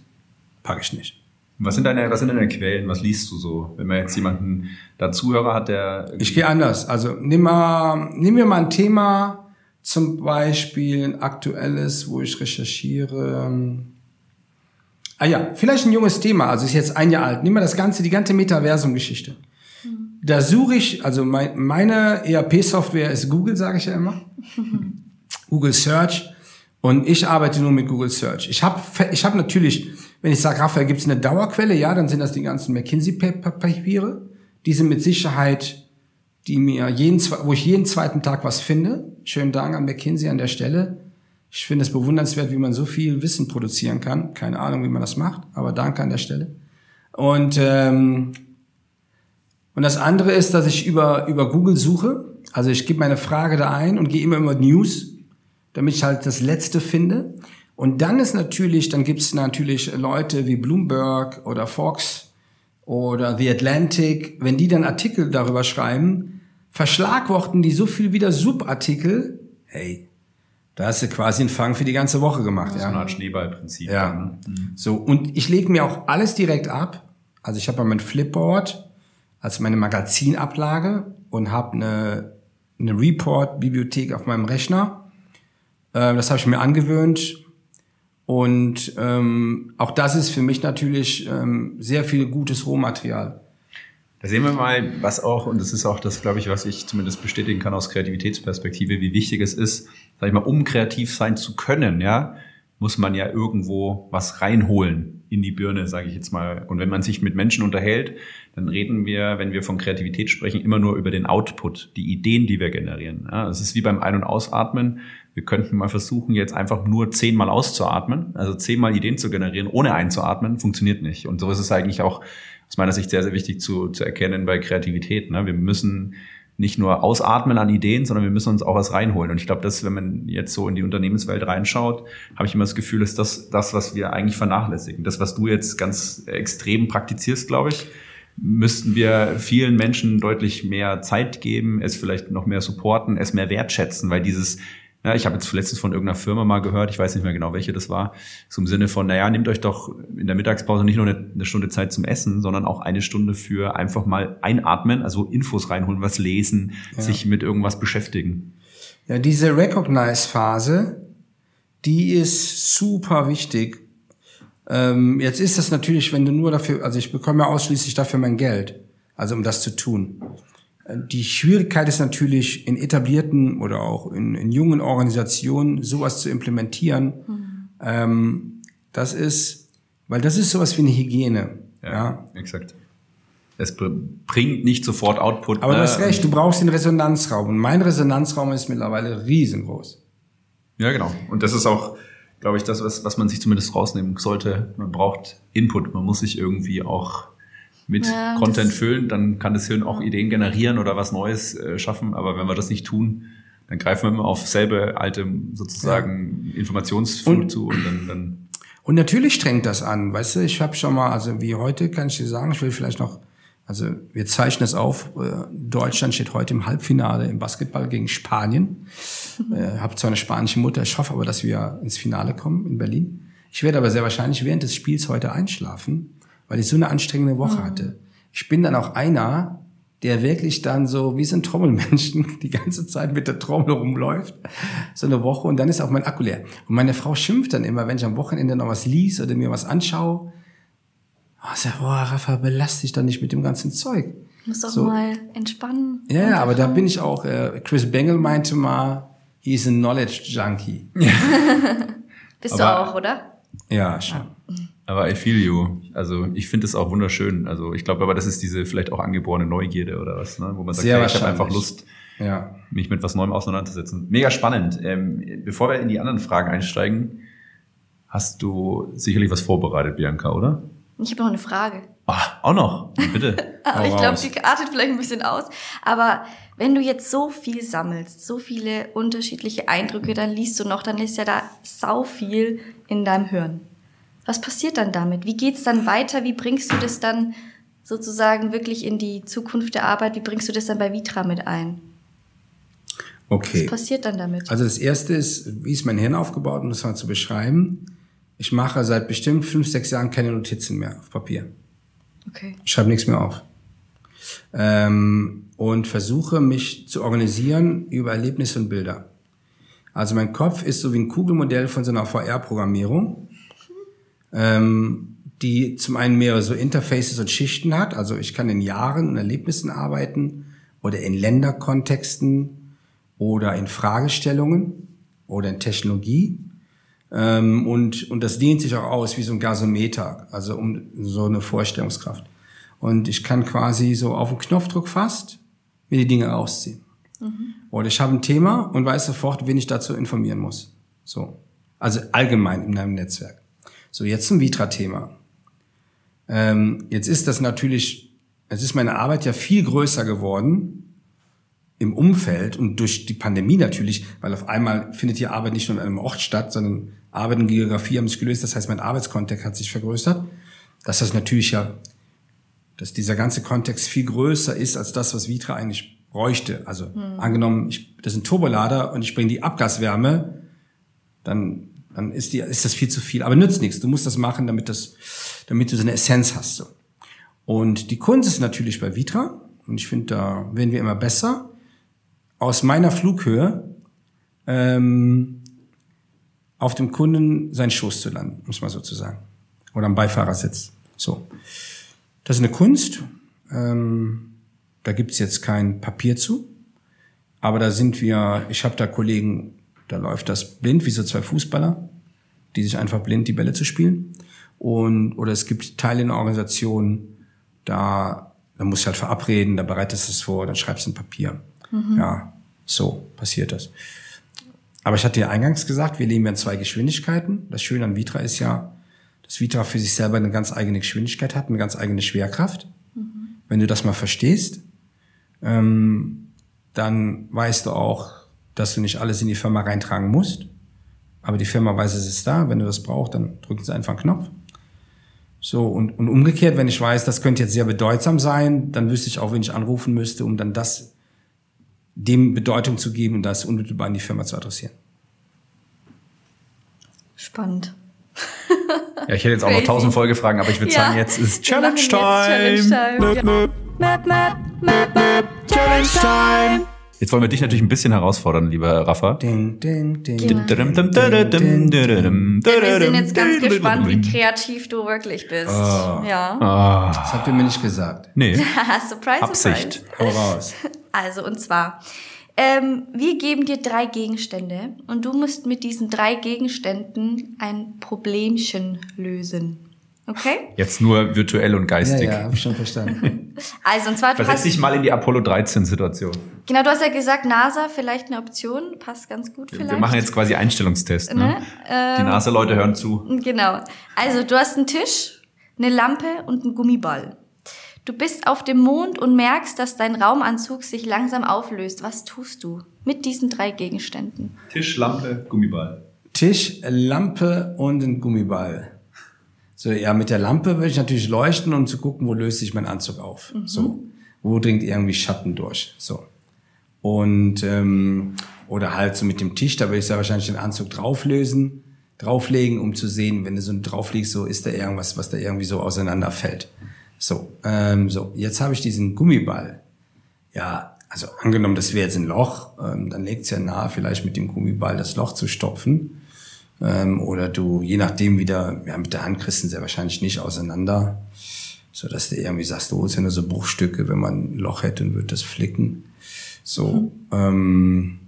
Pack ich nicht. Was sind deine, was sind deine Quellen? Was liest du so? Wenn man jetzt jemanden da Zuhörer hat, der Ich gehe anders. Also nimm mal, nimm mir mal ein Thema, zum Beispiel ein aktuelles, wo ich recherchiere. Ah ja, vielleicht ein junges Thema, also ist jetzt ein Jahr alt. Nimm mal das ganze, die ganze Metaversum-Geschichte. Da suche ich, also mein, meine ERP-Software ist Google, sage ich ja immer. Google Search. Und ich arbeite nur mit Google Search. Ich habe ich hab natürlich, wenn ich sage, Raphael, gibt es eine Dauerquelle? Ja, dann sind das die ganzen McKinsey-Papiere. Die sind mit Sicherheit, die mir jeden, wo ich jeden zweiten Tag was finde. Schönen Dank an McKinsey an der Stelle. Ich finde es bewundernswert, wie man so viel Wissen produzieren kann. Keine Ahnung, wie man das macht, aber danke an der Stelle. Und ähm, und das andere ist, dass ich über, über Google suche. Also ich gebe meine Frage da ein und gehe immer über News, damit ich halt das Letzte finde. Und dann ist natürlich, dann gibt es natürlich Leute wie Bloomberg oder Fox oder The Atlantic, wenn die dann Artikel darüber schreiben, verschlagworten die so viel wieder Subartikel. Hey, da hast du quasi einen Fang für die ganze Woche gemacht. so ja. eine Art Schneeballprinzip. Ja. ne? So, und ich lege mir auch alles direkt ab. Also ich habe ja mein Flipboard als meine Magazinablage und habe eine, eine Report-Bibliothek auf meinem Rechner. Äh, das habe ich mir angewöhnt. Und ähm, auch das ist für mich natürlich ähm, sehr viel gutes Rohmaterial. Da sehen wir mal, was auch, und das ist auch das, glaube ich, was ich zumindest bestätigen kann aus Kreativitätsperspektive, wie wichtig es ist, sag ich mal, um kreativ sein zu können, ja, muss man ja irgendwo was reinholen in die Birne, sage ich jetzt mal. Und wenn man sich mit Menschen unterhält, dann reden wir, wenn wir von Kreativität sprechen, immer nur über den Output, die Ideen, die wir generieren. Ja, es ist wie beim Ein- und Ausatmen. Wir könnten mal versuchen, jetzt einfach nur zehnmal auszuatmen, also zehnmal Ideen zu generieren, ohne einzuatmen, funktioniert nicht. Und so ist es eigentlich auch aus meiner Sicht sehr, sehr wichtig zu, zu erkennen bei Kreativität. Ne? Wir müssen nicht nur ausatmen an Ideen, sondern wir müssen uns auch was reinholen. Und ich glaube, dass, wenn man jetzt so in die Unternehmenswelt reinschaut, habe ich immer das Gefühl, ist das das, was wir eigentlich vernachlässigen. Das, was du jetzt ganz extrem praktizierst, glaube ich, müssten wir vielen Menschen deutlich mehr Zeit geben, es vielleicht noch mehr supporten, es mehr wertschätzen, weil dieses ja, ich habe jetzt letztens von irgendeiner Firma mal gehört, ich weiß nicht mehr genau, welche das war, so im Sinne von, naja, nehmt euch doch in der Mittagspause nicht nur eine, eine Stunde Zeit zum Essen, sondern auch eine Stunde für einfach mal einatmen, also Infos reinholen, was lesen, sich mit irgendwas beschäftigen. Ja, diese Recognize-Phase, die ist super wichtig. Ähm, jetzt ist das natürlich, wenn du nur dafür, also ich bekomme ja ausschließlich dafür mein Geld, also um das zu tun. Die Schwierigkeit ist natürlich in etablierten oder auch in, in jungen Organisationen sowas zu implementieren. Ähm, das ist, weil das ist sowas wie eine Hygiene. ja. exakt. Es br- bringt nicht sofort Output. Aber ne? du hast recht, du brauchst den Resonanzraum. Und mein Resonanzraum ist mittlerweile riesengroß. Ja, genau. Und das ist auch, glaube ich, das, was, was man sich zumindest rausnehmen sollte. Man braucht Input. Man muss sich irgendwie auch mit Ja, Content füllen. Dann kann das Hirn auch Ideen generieren oder was Neues äh, schaffen. Aber wenn wir das nicht tun, dann greifen wir immer auf selbe alte sozusagen Informationsflut Und- zu und dann, dann Und natürlich strengt das an, weißt du, ich habe schon mal, also wie heute kann ich dir sagen, ich will vielleicht noch, also wir zeichnen es auf, äh, Deutschland steht heute im Halbfinale im Basketball gegen Spanien. Äh, habe zwar eine spanische Mutter, ich hoffe aber, dass wir ins Finale kommen in Berlin. Ich werde aber sehr wahrscheinlich während des Spiels heute einschlafen, weil ich so eine anstrengende Woche hatte. Ich bin dann auch einer, der wirklich dann so wie so ein Trommelmenschen die ganze Zeit mit der Trommel rumläuft, so eine Woche und dann ist auch mein Akku leer. Und meine Frau schimpft dann immer, wenn ich am Wochenende noch was lies oder mir was anschaue. Oh, sag, boah, Rafa, belast dich doch nicht mit dem ganzen Zeug. Du musst doch so. mal entspannen. Ja, ja, aber da bin ich auch, äh, Chris Bengel meinte mal, he is a knowledge junkie. Bist aber, du auch, oder? Ja, schon. Aber I feel you. Also ich finde es auch wunderschön. Also ich glaube aber, das ist diese vielleicht auch angeborene Neugierde oder was, ne? wo man sagt, Sehr hey, ich habe einfach Lust, ja. mich mit was Neuem auseinanderzusetzen. Mega spannend. Ähm, bevor wir in die anderen Fragen einsteigen, hast du sicherlich was vorbereitet, Bianca, oder? Ich habe noch eine Frage. Ah, auch noch, bitte. aber ich glaube, die artet vielleicht ein bisschen aus. Aber wenn du jetzt so viel sammelst, so viele unterschiedliche Eindrücke, dann liest du noch, dann ist ja da sau viel in deinem Hirn. Was passiert dann damit? Wie geht's dann weiter? Wie bringst du das dann sozusagen wirklich in die Zukunft der Arbeit? Wie bringst du das dann bei Vitra mit ein? Okay. Was passiert dann damit? Also das erste ist, wie ist mein Hirn aufgebaut, um das mal zu beschreiben. Ich mache seit bestimmt fünf, sechs Jahren keine Notizen mehr auf Papier. Okay. Ich schreibe nichts mehr auf. Ähm, und versuche mich zu organisieren über Erlebnisse und Bilder. Also mein Kopf ist so wie ein Kugelmodell von so einer VR-Programmierung, ähm, die zum einen mehrere so Interfaces und Schichten hat. Also ich kann in Jahren und Erlebnissen arbeiten oder in Länderkontexten oder in Fragestellungen oder in Technologie. Ähm, und, und das dehnt sich auch aus wie so ein Gasometer, also um so eine Vorstellungskraft. Und ich kann quasi so auf den Knopfdruck fast mir die Dinge ausziehen. Mhm. Oder ich habe ein Thema und weiß sofort, wen ich dazu informieren muss. So. Also allgemein in einem Netzwerk. So, jetzt zum Vitra-Thema. Ähm, jetzt ist das natürlich, jetzt ist meine Arbeit ja viel größer geworden im Umfeld und durch die Pandemie natürlich, weil auf einmal findet die Arbeit nicht nur in einem Ort statt, sondern Arbeit und Geografie haben sich gelöst. Das heißt, mein Arbeitskontext hat sich vergrößert. Dass das natürlich ja, dass dieser ganze Kontext viel größer ist als das, was Vitra eigentlich bräuchte. Also hm. angenommen, ich, das ist ein Turbolader und ich bringe die Abgaswärme, dann, dann ist, die, ist das viel zu viel. Aber nützt nichts. Du musst das machen, damit, das, damit du so eine Essenz hast. So. Und die Kunst ist natürlich bei Vitra, und ich finde, da werden wir immer besser, aus meiner Flughöhe ähm, auf dem Kunden seinen Schoß zu landen, muss man sozusagen. Oder am Beifahrersitz. So. Das ist eine Kunst. Ähm, da gibt's jetzt kein Papier zu. Aber da sind wir, ich habe da Kollegen, da läuft das blind, wie so zwei Fußballer, die sich einfach blind die Bälle zu spielen. Und, oder es gibt Teile in der Organisation, da, da musst du halt verabreden, da bereitest du es vor, dann schreibst du ein Papier. Mhm. Ja, so passiert das. Aber ich hatte ja eingangs gesagt, wir leben ja in zwei Geschwindigkeiten. Das Schöne an Vitra ist ja, dass Vitra für sich selber eine ganz eigene Geschwindigkeit hat, eine ganz eigene Schwerkraft. Mhm. Wenn du das mal verstehst, ähm, dann weißt du auch, dass du nicht alles in die Firma reintragen musst. Aber die Firma weiß, es ist da. Wenn du das brauchst, dann drücken sie einfach einen Knopf. So, und, und umgekehrt, wenn ich weiß, das könnte jetzt sehr bedeutsam sein, dann wüsste ich auch, wen ich anrufen müsste, um dann das dem Bedeutung zu geben und das unmittelbar an die Firma zu adressieren. Spannend. Ja, ich hätte jetzt auch noch tausend Folgefragen, aber ich würde ja. sagen, jetzt ist Challenge Time. Challenge Time. Challenge Time. Jetzt wollen wir dich natürlich ein bisschen herausfordern, lieber Rafa. Ding, ding, ding. Wir sind jetzt ganz gespannt, wie kreativ du wirklich bist. Oh. Ja. Oh. Das habt ihr mir nicht gesagt. Nee. surprise, Absicht. Surprise. Hau raus. Also, und zwar, ähm, wir geben dir drei Gegenstände und du musst mit diesen drei Gegenständen ein Problemchen lösen. Okay? Jetzt nur virtuell und geistig. Ja, ja, hab ich schon verstanden. also, und zwar. Versetz dich mal in die Apollo 13 Situation. Genau, du hast ja gesagt, NASA vielleicht eine Option, passt ganz gut vielleicht. Wir machen jetzt quasi Einstellungstest, ne? ne? Ähm, die NASA-Leute hören zu. Genau. Also, du hast einen Tisch, eine Lampe und einen Gummiball. Du bist auf dem Mond und merkst, dass dein Raumanzug sich langsam auflöst. Was tust du mit diesen drei Gegenständen? Tisch, Lampe, Gummiball. Tisch, Lampe und ein Gummiball. So, ja, mit der Lampe will ich natürlich leuchten, um zu gucken, wo löst sich mein Anzug auf. Mhm. So, wo dringt irgendwie Schatten durch. So. Und ähm, oder halt so mit dem Tisch, da will ich ja wahrscheinlich den Anzug drauflösen, drauflegen, um zu sehen, wenn du so drauflegst, so ist da irgendwas, was da irgendwie so auseinanderfällt. So, ähm, so, jetzt habe ich diesen Gummiball. Ja, also angenommen, das wäre jetzt ein Loch, ähm, dann legt es ja nahe, vielleicht mit dem Gummiball das Loch zu stopfen. Ähm, oder du, je nachdem wieder, ja, mit der Hand kriegst du sehr wahrscheinlich nicht auseinander, so dass du irgendwie sagst, oh, es sind nur so Bruchstücke, wenn man ein Loch hätte und würde das flicken. So, mhm. ähm,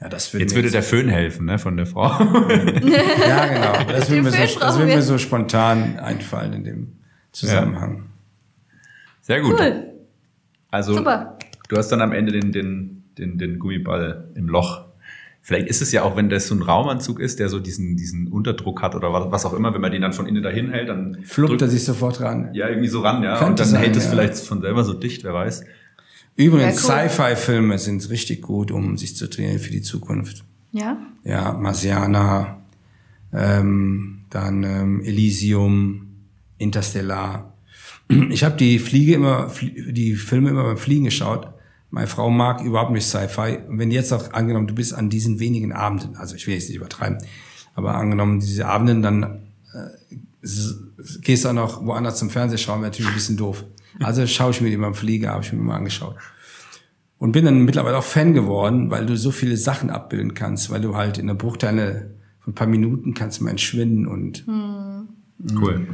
ja, das würde Jetzt würde der Föhn helfen, ne, von der Frau. ja, genau. Das würde mir, so, das mir so spontan einfallen in dem Zusammenhang. Ja. Sehr gut. Cool. Also, Super. du hast dann am Ende den, den, den, den Gummiball im Loch. Vielleicht ist es ja auch, wenn das so ein Raumanzug ist, der so diesen, diesen Unterdruck hat oder was, was auch immer, wenn man den dann von innen dahin hält, dann fluppt er sich sofort ran. Ja, irgendwie so ran, ja. Könnte und dann sein, hält es ja. vielleicht von selber so dicht, wer weiß. Übrigens, ja, cool. Sci-Fi-Filme sind richtig gut, um sich zu trainieren für die Zukunft. Ja? Ja, Marsiana, ähm, dann ähm, Elysium, Interstellar. Ich habe die Fliege immer, die Filme immer beim Fliegen geschaut. Meine Frau mag überhaupt nicht Sci-Fi. Und wenn jetzt auch angenommen, du bist an diesen wenigen Abenden, also ich will jetzt nicht übertreiben, aber angenommen diese Abenden, dann äh, gehst du auch noch woanders zum Fernsehen schauen, wäre natürlich ein bisschen doof. Also schaue ich mir die beim Flieger, habe ich mir mal angeschaut. Und bin dann mittlerweile auch Fan geworden, weil du so viele Sachen abbilden kannst, weil du halt in der Bruchteile von ein paar Minuten kannst mal entschwinden und hm. cool.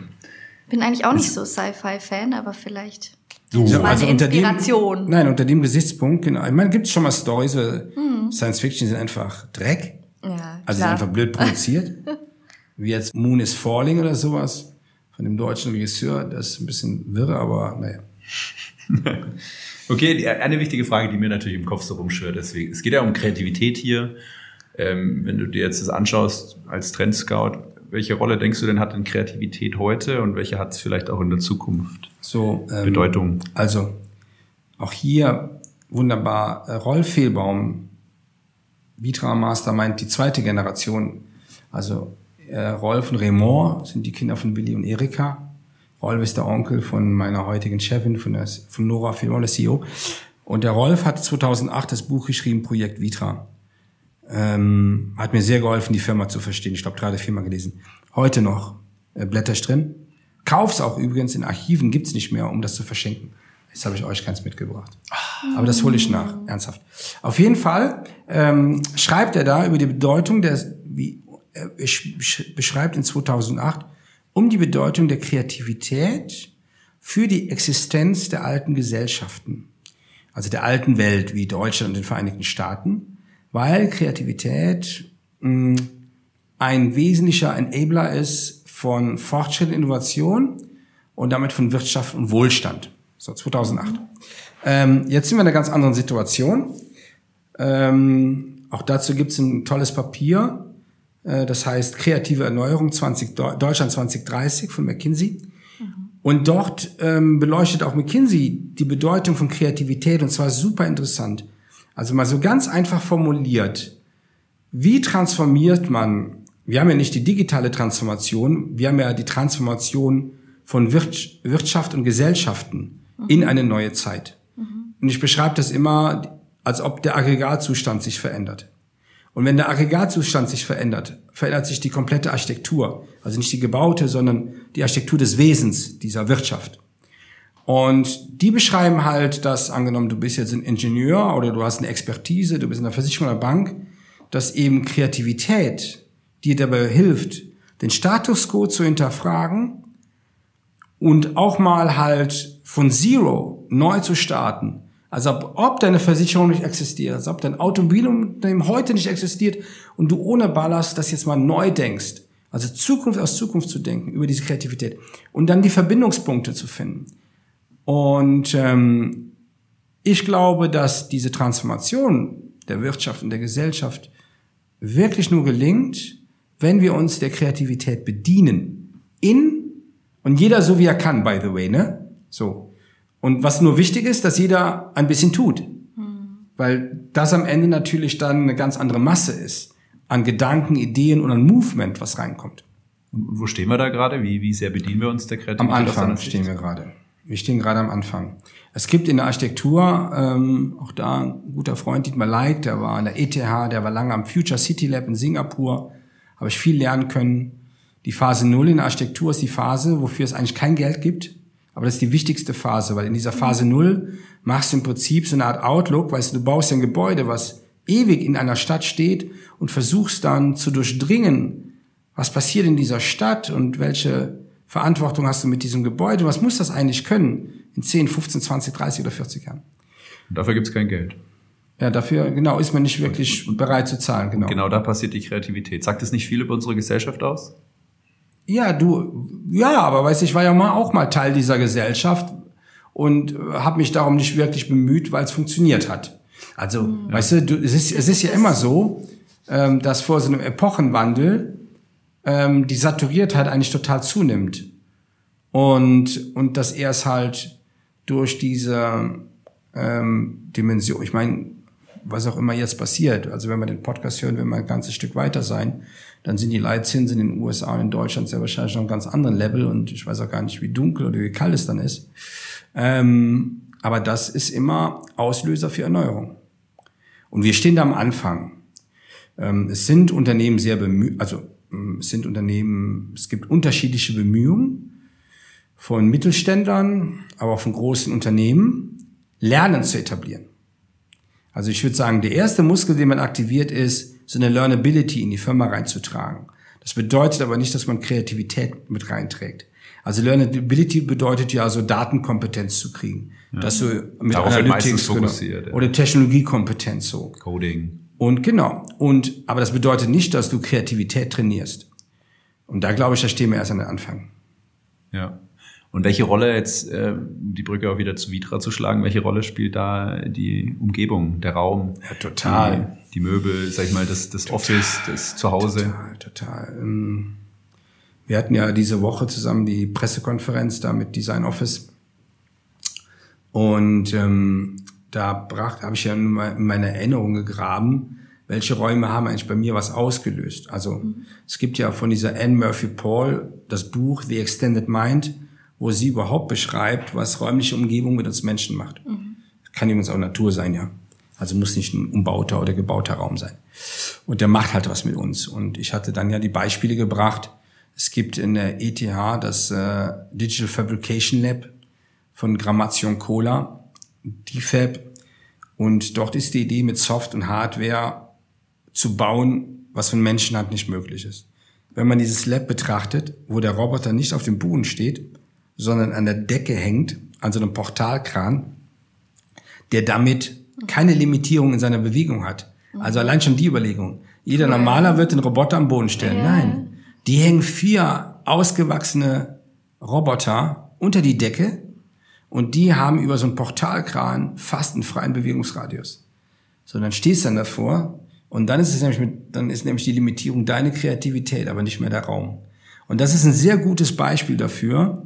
Bin eigentlich auch nicht so Sci-Fi-Fan, aber vielleicht so, ja, also unter Inspiration. Dem, nein, unter dem Gesichtspunkt, genau. Ich meine, gibt es schon mal Stories, hm. Science Fiction sind einfach Dreck. Ja, also sind einfach blöd produziert. Wie jetzt Moon is Falling oder sowas von dem deutschen Regisseur. Das ist ein bisschen wirre, aber naja. okay, eine wichtige Frage, die mir natürlich im Kopf so rumschwirrt, deswegen, es geht ja um Kreativität hier. Ähm, wenn du dir jetzt das anschaust als Trendscout, welche Rolle denkst du denn hat denn Kreativität heute und welche hat es vielleicht auch in der Zukunft? So ähm, Bedeutung. Also auch hier wunderbar äh, Rolf Fehlbaum, Vitra Master meint die zweite Generation, also äh, Rolf und Raymond sind die Kinder von Willi und Erika. Rolf ist der Onkel von meiner heutigen Chefin, von, der, von Nora Filon, der CEO. Und der Rolf hat 2008 das Buch geschrieben, Projekt Vitra. Ähm, hat mir sehr geholfen, die Firma zu verstehen. Ich glaube, gerade viermal gelesen. Heute noch äh, blätter drin. Kauf's auch übrigens in Archiven, gibt's nicht mehr, um das zu verschenken. Jetzt habe ich euch keins mitgebracht. Aber das hole ich nach, ernsthaft. Auf jeden Fall ähm, schreibt er da über die Bedeutung der, wie, er beschreibt in 2008 um die Bedeutung der Kreativität für die Existenz der alten Gesellschaften, also der alten Welt wie Deutschland und den Vereinigten Staaten, weil Kreativität mh, hm, ein wesentlicher Enabler ist von Fortschritt und Innovation und damit von Wirtschaft und Wohlstand. So 2008. Ähm, jetzt sind wir in einer ganz anderen Situation. Ähm, auch dazu gibt es ein tolles Papier äh, das heißt Kreative Erneuerung 20, Deutschland 2030 von McKinsey. Mhm. Und dort ähm, beleuchtet auch McKinsey die Bedeutung von Kreativität und zwar super interessant. Also mal so ganz einfach formuliert, wie transformiert man, wir haben ja nicht die digitale Transformation, wir haben ja die Transformation von Wirtschaft und Gesellschaften mhm. in eine neue Zeit. Mhm. Und ich beschreibe das immer, als ob der Aggregatzustand sich verändert. Und wenn der Aggregatzustand sich verändert, verändert sich die komplette Architektur. Also nicht die gebaute, sondern die Architektur des Wesens dieser Wirtschaft. Und die beschreiben halt, dass angenommen, du bist jetzt ein Ingenieur oder du hast eine Expertise, du bist in der Versicherung oder Bank, dass eben Kreativität dir dabei hilft, den Status quo zu hinterfragen und auch mal halt von Zero neu zu starten also ob, ob deine Versicherung nicht existiert, also ob dein Automobilunternehmen heute nicht existiert und du ohne Ballast das jetzt mal neu denkst. Also Zukunft aus Zukunft zu denken, über diese Kreativität. Und dann die Verbindungspunkte zu finden. Und ähm, ich glaube, dass diese Transformation der Wirtschaft und der Gesellschaft wirklich nur gelingt, wenn wir uns der Kreativität bedienen. In, und jeder so wie er kann, by the way, ne? So. Und was nur wichtig ist, dass jeder ein bisschen tut. Mhm. Weil das am Ende natürlich dann eine ganz andere Masse ist an Gedanken, Ideen und an Movement, was reinkommt. Und wo stehen wir da gerade? Wie, wie sehr bedienen wir uns der Kreativität? Am Anfang stehen wir gerade. Wir stehen gerade am Anfang. Es gibt in der Architektur, ähm, auch da ein guter Freund Dietmar Leik, der war an der ETH, der war lange am Future City Lab in Singapur, habe ich viel lernen können. Die Phase Null in der Architektur ist die Phase, wofür es eigentlich kein Geld gibt Aber das ist die wichtigste Phase, weil in dieser Phase null machst du im Prinzip so eine Art Outlook, weißt du, du baust ein Gebäude, was ewig in einer Stadt steht und versuchst dann zu durchdringen, was passiert in dieser Stadt und welche Verantwortung hast du mit diesem Gebäude, was muss das eigentlich können in 10, 15, 20, 30 oder 40 Jahren. Und dafür gibt's kein Geld. Ja, dafür, genau, ist man nicht wirklich bereit zu zahlen, genau. Genau da passiert die Kreativität. Sagt das nicht viel über unsere Gesellschaft aus? Ja, du, ja, aber weißt du, ich war ja mal auch mal Teil dieser Gesellschaft und habe mich darum nicht wirklich bemüht, weil es funktioniert hat. Also, mhm. weißt du, du, es, ist, es ist ja immer so, ähm, dass vor so einem Epochenwandel ähm, die Saturiertheit eigentlich total zunimmt. Und, und dass er es halt durch diese ähm, Dimension, ich meine, was auch immer jetzt passiert, also wenn wir den Podcast hören, wenn wir ein ganzes Stück weiter sein, dann sind die Leitzinsen in den USA und in Deutschland sehr wahrscheinlich noch ein ganz anderen Level und ich weiß auch gar nicht, wie dunkel oder wie kalt es dann ist. Ähm, aber das ist immer Auslöser für Erneuerung. Und wir stehen da am Anfang. Ähm, es sind Unternehmen sehr bemüht, also sind Unternehmen, es gibt unterschiedliche Bemühungen von Mittelständlern, aber auch von großen Unternehmen, Lernen zu etablieren. Also ich würde sagen, der erste Muskel, den man aktiviert, ist, so eine Learnability in die Firma reinzutragen. Das bedeutet aber nicht, dass man Kreativität mit reinträgt. Also Learnability bedeutet ja so Datenkompetenz zu kriegen. Ja. Dass du mit Darauf Analytics genau, ja. oder Technologiekompetenz so. Coding. Und genau. Und, aber das bedeutet nicht, dass du Kreativität trainierst. Und da glaube ich, da stehen wir erst an den Anfang. Ja. Und welche Rolle jetzt, äh, die Brücke auch wieder zu Vitra zu schlagen, welche Rolle spielt da die Umgebung, der Raum? Ja, total. Die, die Möbel, sag ich mal, das, das total, Office, das Zuhause. Total, total. Ähm, wir hatten ja diese Woche zusammen die Pressekonferenz da mit Design Office. Und ähm, da brach, habe ich ja in meine Erinnerung gegraben, welche Räume haben eigentlich bei mir was ausgelöst. Also mhm. es gibt ja von dieser Anne Murphy Paul das Buch The Extended Mind, wo sie überhaupt beschreibt, was räumliche Umgebung mit uns Menschen macht. Mhm. Kann übrigens auch Natur sein, ja. Also muss nicht ein umbauter oder gebauter Raum sein. Und der macht halt was mit uns. Und ich hatte dann ja die Beispiele gebracht. Es gibt in der ETH das äh, Digital Fabrication Lab von Gramation Cola, DFAB. Und dort ist die Idee, mit Soft und Hardware zu bauen, was von Menschenhand nicht möglich ist. Wenn man dieses Lab betrachtet, wo der Roboter nicht auf dem Boden steht, sondern an der Decke hängt, an so einem Portalkran, der damit keine Limitierung in seiner Bewegung hat. Also allein schon die Überlegung. Jeder Normaler wird den Roboter am Boden stellen. Ja. Nein. Die hängen vier ausgewachsene Roboter unter die Decke und die haben über so einen Portalkran fast einen freien Bewegungsradius. So, dann stehst du dann davor und dann ist es nämlich mit, dann ist nämlich die Limitierung deine Kreativität, aber nicht mehr der Raum. Und das ist ein sehr gutes Beispiel dafür,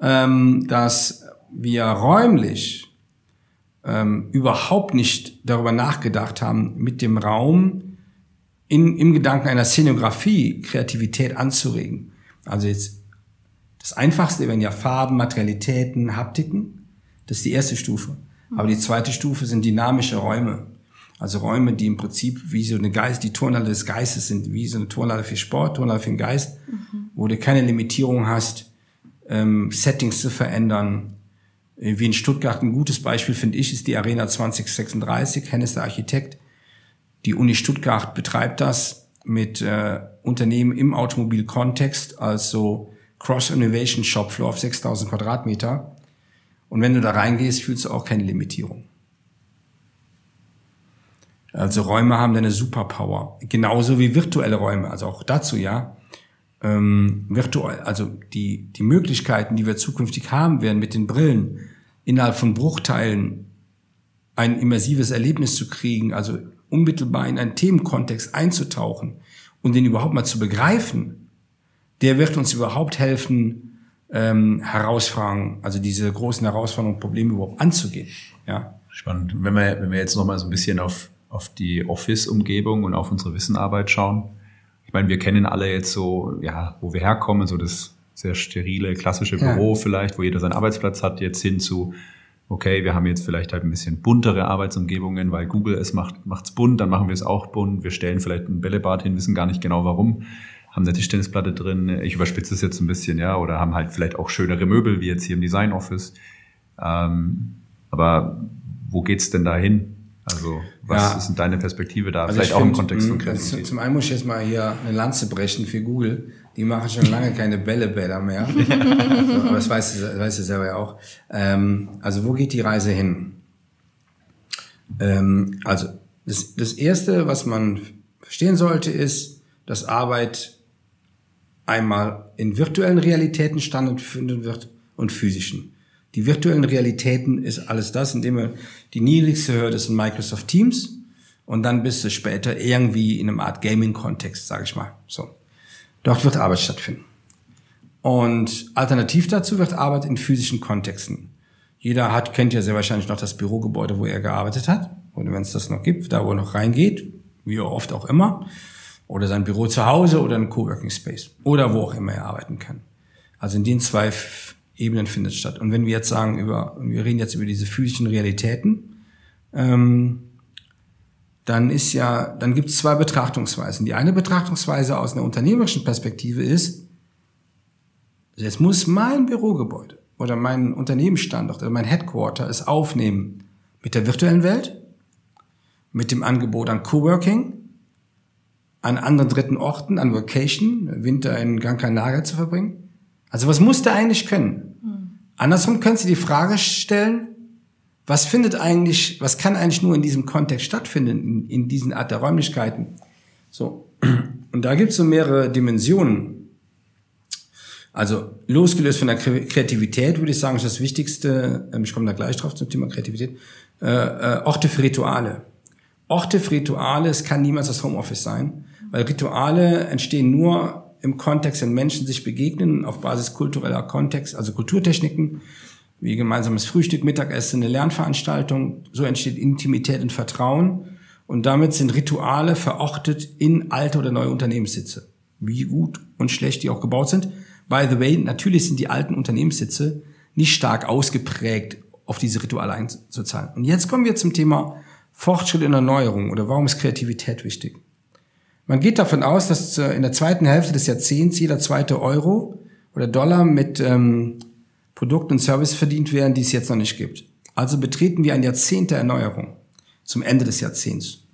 ähm, dass wir räumlich ähm, überhaupt nicht darüber nachgedacht haben, mit dem Raum in, im Gedanken einer Szenografie Kreativität anzuregen. Also jetzt das Einfachste wären ja Farben, Materialitäten, Haptiken. Das ist die erste Stufe. Aber die zweite Stufe sind dynamische Räume. Also Räume, die im Prinzip wie so eine Geist, die Turnhalle des Geistes sind, wie so eine Turnhalle für Sport, Turnhalle für den Geist, mhm. wo du keine Limitierung hast, ähm, Settings zu verändern. Äh, wie in Stuttgart ein gutes Beispiel, finde ich, ist die Arena 2036. Hennes, der Architekt. Die Uni Stuttgart betreibt das mit äh, Unternehmen im Automobilkontext, also Cross Innovation Shop Floor auf 6000 Quadratmeter. Und wenn du da reingehst, fühlst du auch keine Limitierung. Also Räume haben eine Superpower. Genauso wie virtuelle Räume. Also auch dazu, ja ähm, virtuell, also die, die Möglichkeiten, die wir zukünftig haben werden mit den Brillen, innerhalb von Bruchteilen ein immersives Erlebnis zu kriegen, also unmittelbar in einen Themenkontext einzutauchen und den überhaupt mal zu begreifen, der wird uns überhaupt helfen, ähm, Herausfragen, also diese großen Herausforderungen, Probleme überhaupt anzugehen. Ja. Spannend. Wenn wir, wenn wir jetzt noch mal so ein bisschen auf, auf die Office-Umgebung und auf unsere Wissenarbeit schauen, meine, wir kennen alle jetzt so, ja, wo wir herkommen, so das sehr sterile, klassische Büro ja. vielleicht, wo jeder seinen Arbeitsplatz hat, jetzt hin zu, okay, wir haben jetzt vielleicht halt ein bisschen buntere Arbeitsumgebungen, weil Google es macht, macht's bunt, dann machen wir es auch bunt. Wir stellen vielleicht ein Bällebad hin, wissen gar nicht genau warum. Haben eine Tischtennisplatte drin. Ich überspitze es jetzt ein bisschen, ja, oder haben halt vielleicht auch schönere Möbel, wie jetzt hier im Design Office. Ähm, aber wo geht's denn da hin? Also, was ja. ist denn deine Perspektive da? Also Vielleicht auch find, im Kontext von Kreativität. Also zum einen muss ich jetzt mal hier eine Lanze brechen für Google. Die machen schon lange keine Bällebäder mehr. so, aber das weißt du, weißt du selber ja auch. Ähm, also, wo geht die Reise hin? Ähm, also, das, das Erste, was man verstehen sollte, ist, dass Arbeit einmal in virtuellen Realitäten stattfinden wird und physischen. Die virtuellen Realitäten ist alles das, indem man die niedrigste Hürde ist in Microsoft Teams und dann bist du später irgendwie in einem Art Gaming-Kontext, sage ich mal. So, dort wird Arbeit stattfinden. Und alternativ dazu wird Arbeit in physischen Kontexten. Jeder hat kennt ja sehr wahrscheinlich noch das Bürogebäude, wo er gearbeitet hat, oder wenn es das noch gibt, da wo er noch reingeht, wie oft auch immer, oder sein Büro zu Hause oder ein Coworking Space oder wo auch immer er arbeiten kann. Also in den zwei Ebenen findet statt. Und wenn wir jetzt sagen über, wir reden jetzt über diese physischen Realitäten, ähm, dann ist ja, dann gibt es zwei Betrachtungsweisen. Die eine Betrachtungsweise aus einer unternehmerischen Perspektive ist, jetzt muss mein Bürogebäude oder mein Unternehmensstandort oder mein Headquarter es aufnehmen mit der virtuellen Welt, mit dem Angebot an Coworking, an anderen dritten Orten, an Vacation, Winter in Gran Canaria zu verbringen also was muss der eigentlich können? Mhm. Andersrum können Sie die Frage stellen, was findet eigentlich, was kann eigentlich nur in diesem Kontext stattfinden, in, in diesen Art der Räumlichkeiten? So. Und da gibt es so mehrere Dimensionen. Also losgelöst von der Kreativität würde ich sagen, ist das Wichtigste, ähm, ich komme da gleich drauf zum Thema Kreativität, äh, äh, Orte für Rituale. Orte für Rituale, es kann niemals das Homeoffice sein, weil Rituale entstehen nur im Kontext, wenn Menschen sich begegnen, auf Basis kultureller Kontext, also Kulturtechniken, wie gemeinsames Frühstück, Mittagessen, eine Lernveranstaltung, so entsteht Intimität und Vertrauen. Und damit sind Rituale verortet in alte oder neue Unternehmenssitze. Wie gut und schlecht die auch gebaut sind. By the way, natürlich sind die alten Unternehmenssitze nicht stark ausgeprägt, auf diese Rituale einzuzahlen. Und jetzt kommen wir zum Thema Fortschritt und Erneuerung oder warum ist Kreativität wichtig? Man geht davon aus, dass äh, in der zweiten Hälfte des Jahrzehnts jeder zweite Euro oder Dollar mit ähm, Produkten und Service verdient werden, die es jetzt noch nicht gibt. Also betreten wir ein Jahrzehnt der Erneuerung zum Ende des Jahrzehnts.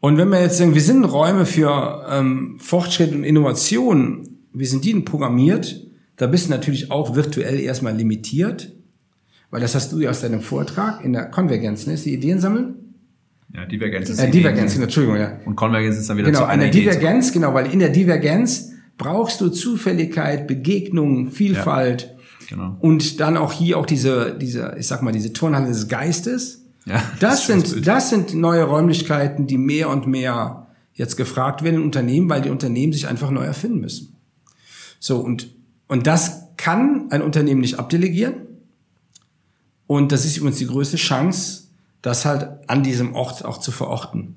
Und wenn wir jetzt sagen, wir sind Räume für ähm, Fortschritt und Innovation, wie sind die denn programmiert? Da bist du natürlich auch virtuell erstmal limitiert, weil das hast du ja aus deinem Vortrag in der Konvergenz, ne? Ist die Ideen sammeln? Ja, Divergenz ist äh, Divergenz. Entschuldigung, ja. Und Konvergenz ist dann wieder genau, zu einer eine Divergenz, genau, weil in der Divergenz brauchst du Zufälligkeit, Begegnung, Vielfalt. Ja, genau. Und dann auch hier auch diese, diese, ich sag mal, diese Turnhalle des Geistes. Ja, das, das sind, das sind neue Räumlichkeiten, die mehr und mehr jetzt gefragt werden in Unternehmen, weil die Unternehmen sich einfach neu erfinden müssen. So, und, und das kann ein Unternehmen nicht abdelegieren. Und das ist übrigens die größte Chance, das halt an diesem Ort auch zu verorten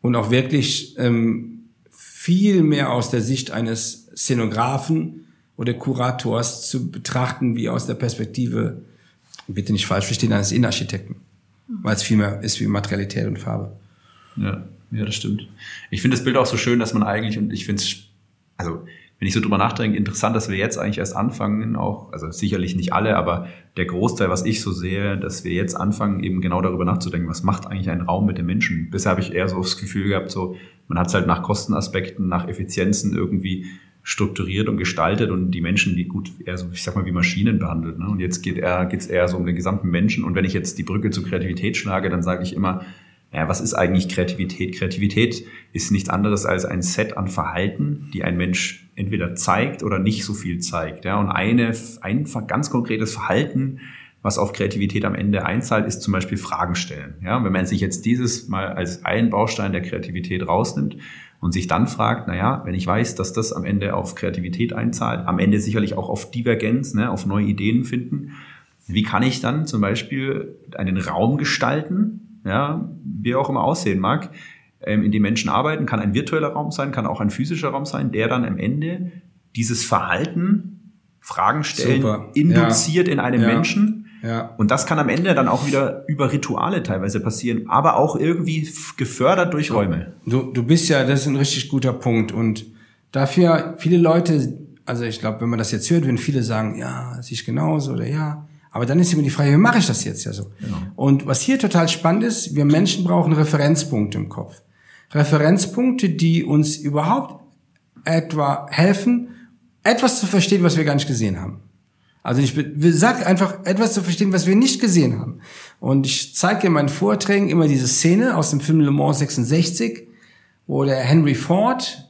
und auch wirklich ähm, viel mehr aus der Sicht eines Szenografen oder Kurators zu betrachten, wie aus der Perspektive, bitte nicht falsch verstehen, eines Innenarchitekten, weil es viel mehr ist wie Materialität und Farbe. Ja, ja, das stimmt. Ich finde das Bild auch so schön, dass man eigentlich, und ich finde es, also wenn ich so drüber nachdenke, interessant, dass wir jetzt eigentlich erst anfangen, auch, also sicherlich nicht alle, aber der Großteil, was ich so sehe, dass wir jetzt anfangen, eben genau darüber nachzudenken, was macht eigentlich ein Raum mit den Menschen? Bisher habe ich eher so das Gefühl gehabt, so, man hat es halt nach Kostenaspekten, nach Effizienzen irgendwie strukturiert und gestaltet und die Menschen, die gut eher so, ich sag mal, wie Maschinen behandelt. Ne? Und jetzt geht eher, geht's eher so um den gesamten Menschen. Und wenn ich jetzt die Brücke zur Kreativität schlage, dann sage ich immer, ja, was ist eigentlich Kreativität? Kreativität ist nichts anderes als ein Set an Verhalten, die ein Mensch entweder zeigt oder nicht so viel zeigt. Ja, und eine, ein ganz konkretes Verhalten, was auf Kreativität am Ende einzahlt, ist zum Beispiel Fragen stellen. Ja, wenn man sich jetzt dieses mal als einen Baustein der Kreativität rausnimmt und sich dann fragt, na ja, wenn ich weiß, dass das am Ende auf Kreativität einzahlt, am Ende sicherlich auch auf Divergenz, ne, auf neue Ideen finden, wie kann ich dann zum Beispiel einen Raum gestalten, ja, wie er auch immer aussehen mag, ähm, in dem Menschen arbeiten, kann ein virtueller Raum sein, kann auch ein physischer Raum sein, der dann am Ende dieses Verhalten, Fragen stellen, Super. induziert ja. in einem ja. Menschen. Ja. Und das kann am Ende dann auch wieder über Rituale teilweise passieren, aber auch irgendwie gefördert durch Räume. Du, du bist ja, das ist ein richtig guter Punkt. Und Dafür viele Leute, also ich glaube, wenn man das jetzt hört, wenn viele sagen, ja, sehe ich genauso oder ja, aber dann ist immer die Frage, wie mache ich das jetzt ja so? Genau. Und was hier total spannend ist, wir Menschen brauchen Referenzpunkte im Kopf. Referenzpunkte, die uns überhaupt etwa helfen, etwas zu verstehen, was wir gar nicht gesehen haben. Also ich sag einfach etwas zu verstehen, was wir nicht gesehen haben. Und ich zeige in meinen Vorträgen immer diese Szene aus dem Film Le Mans 66, wo der Henry Ford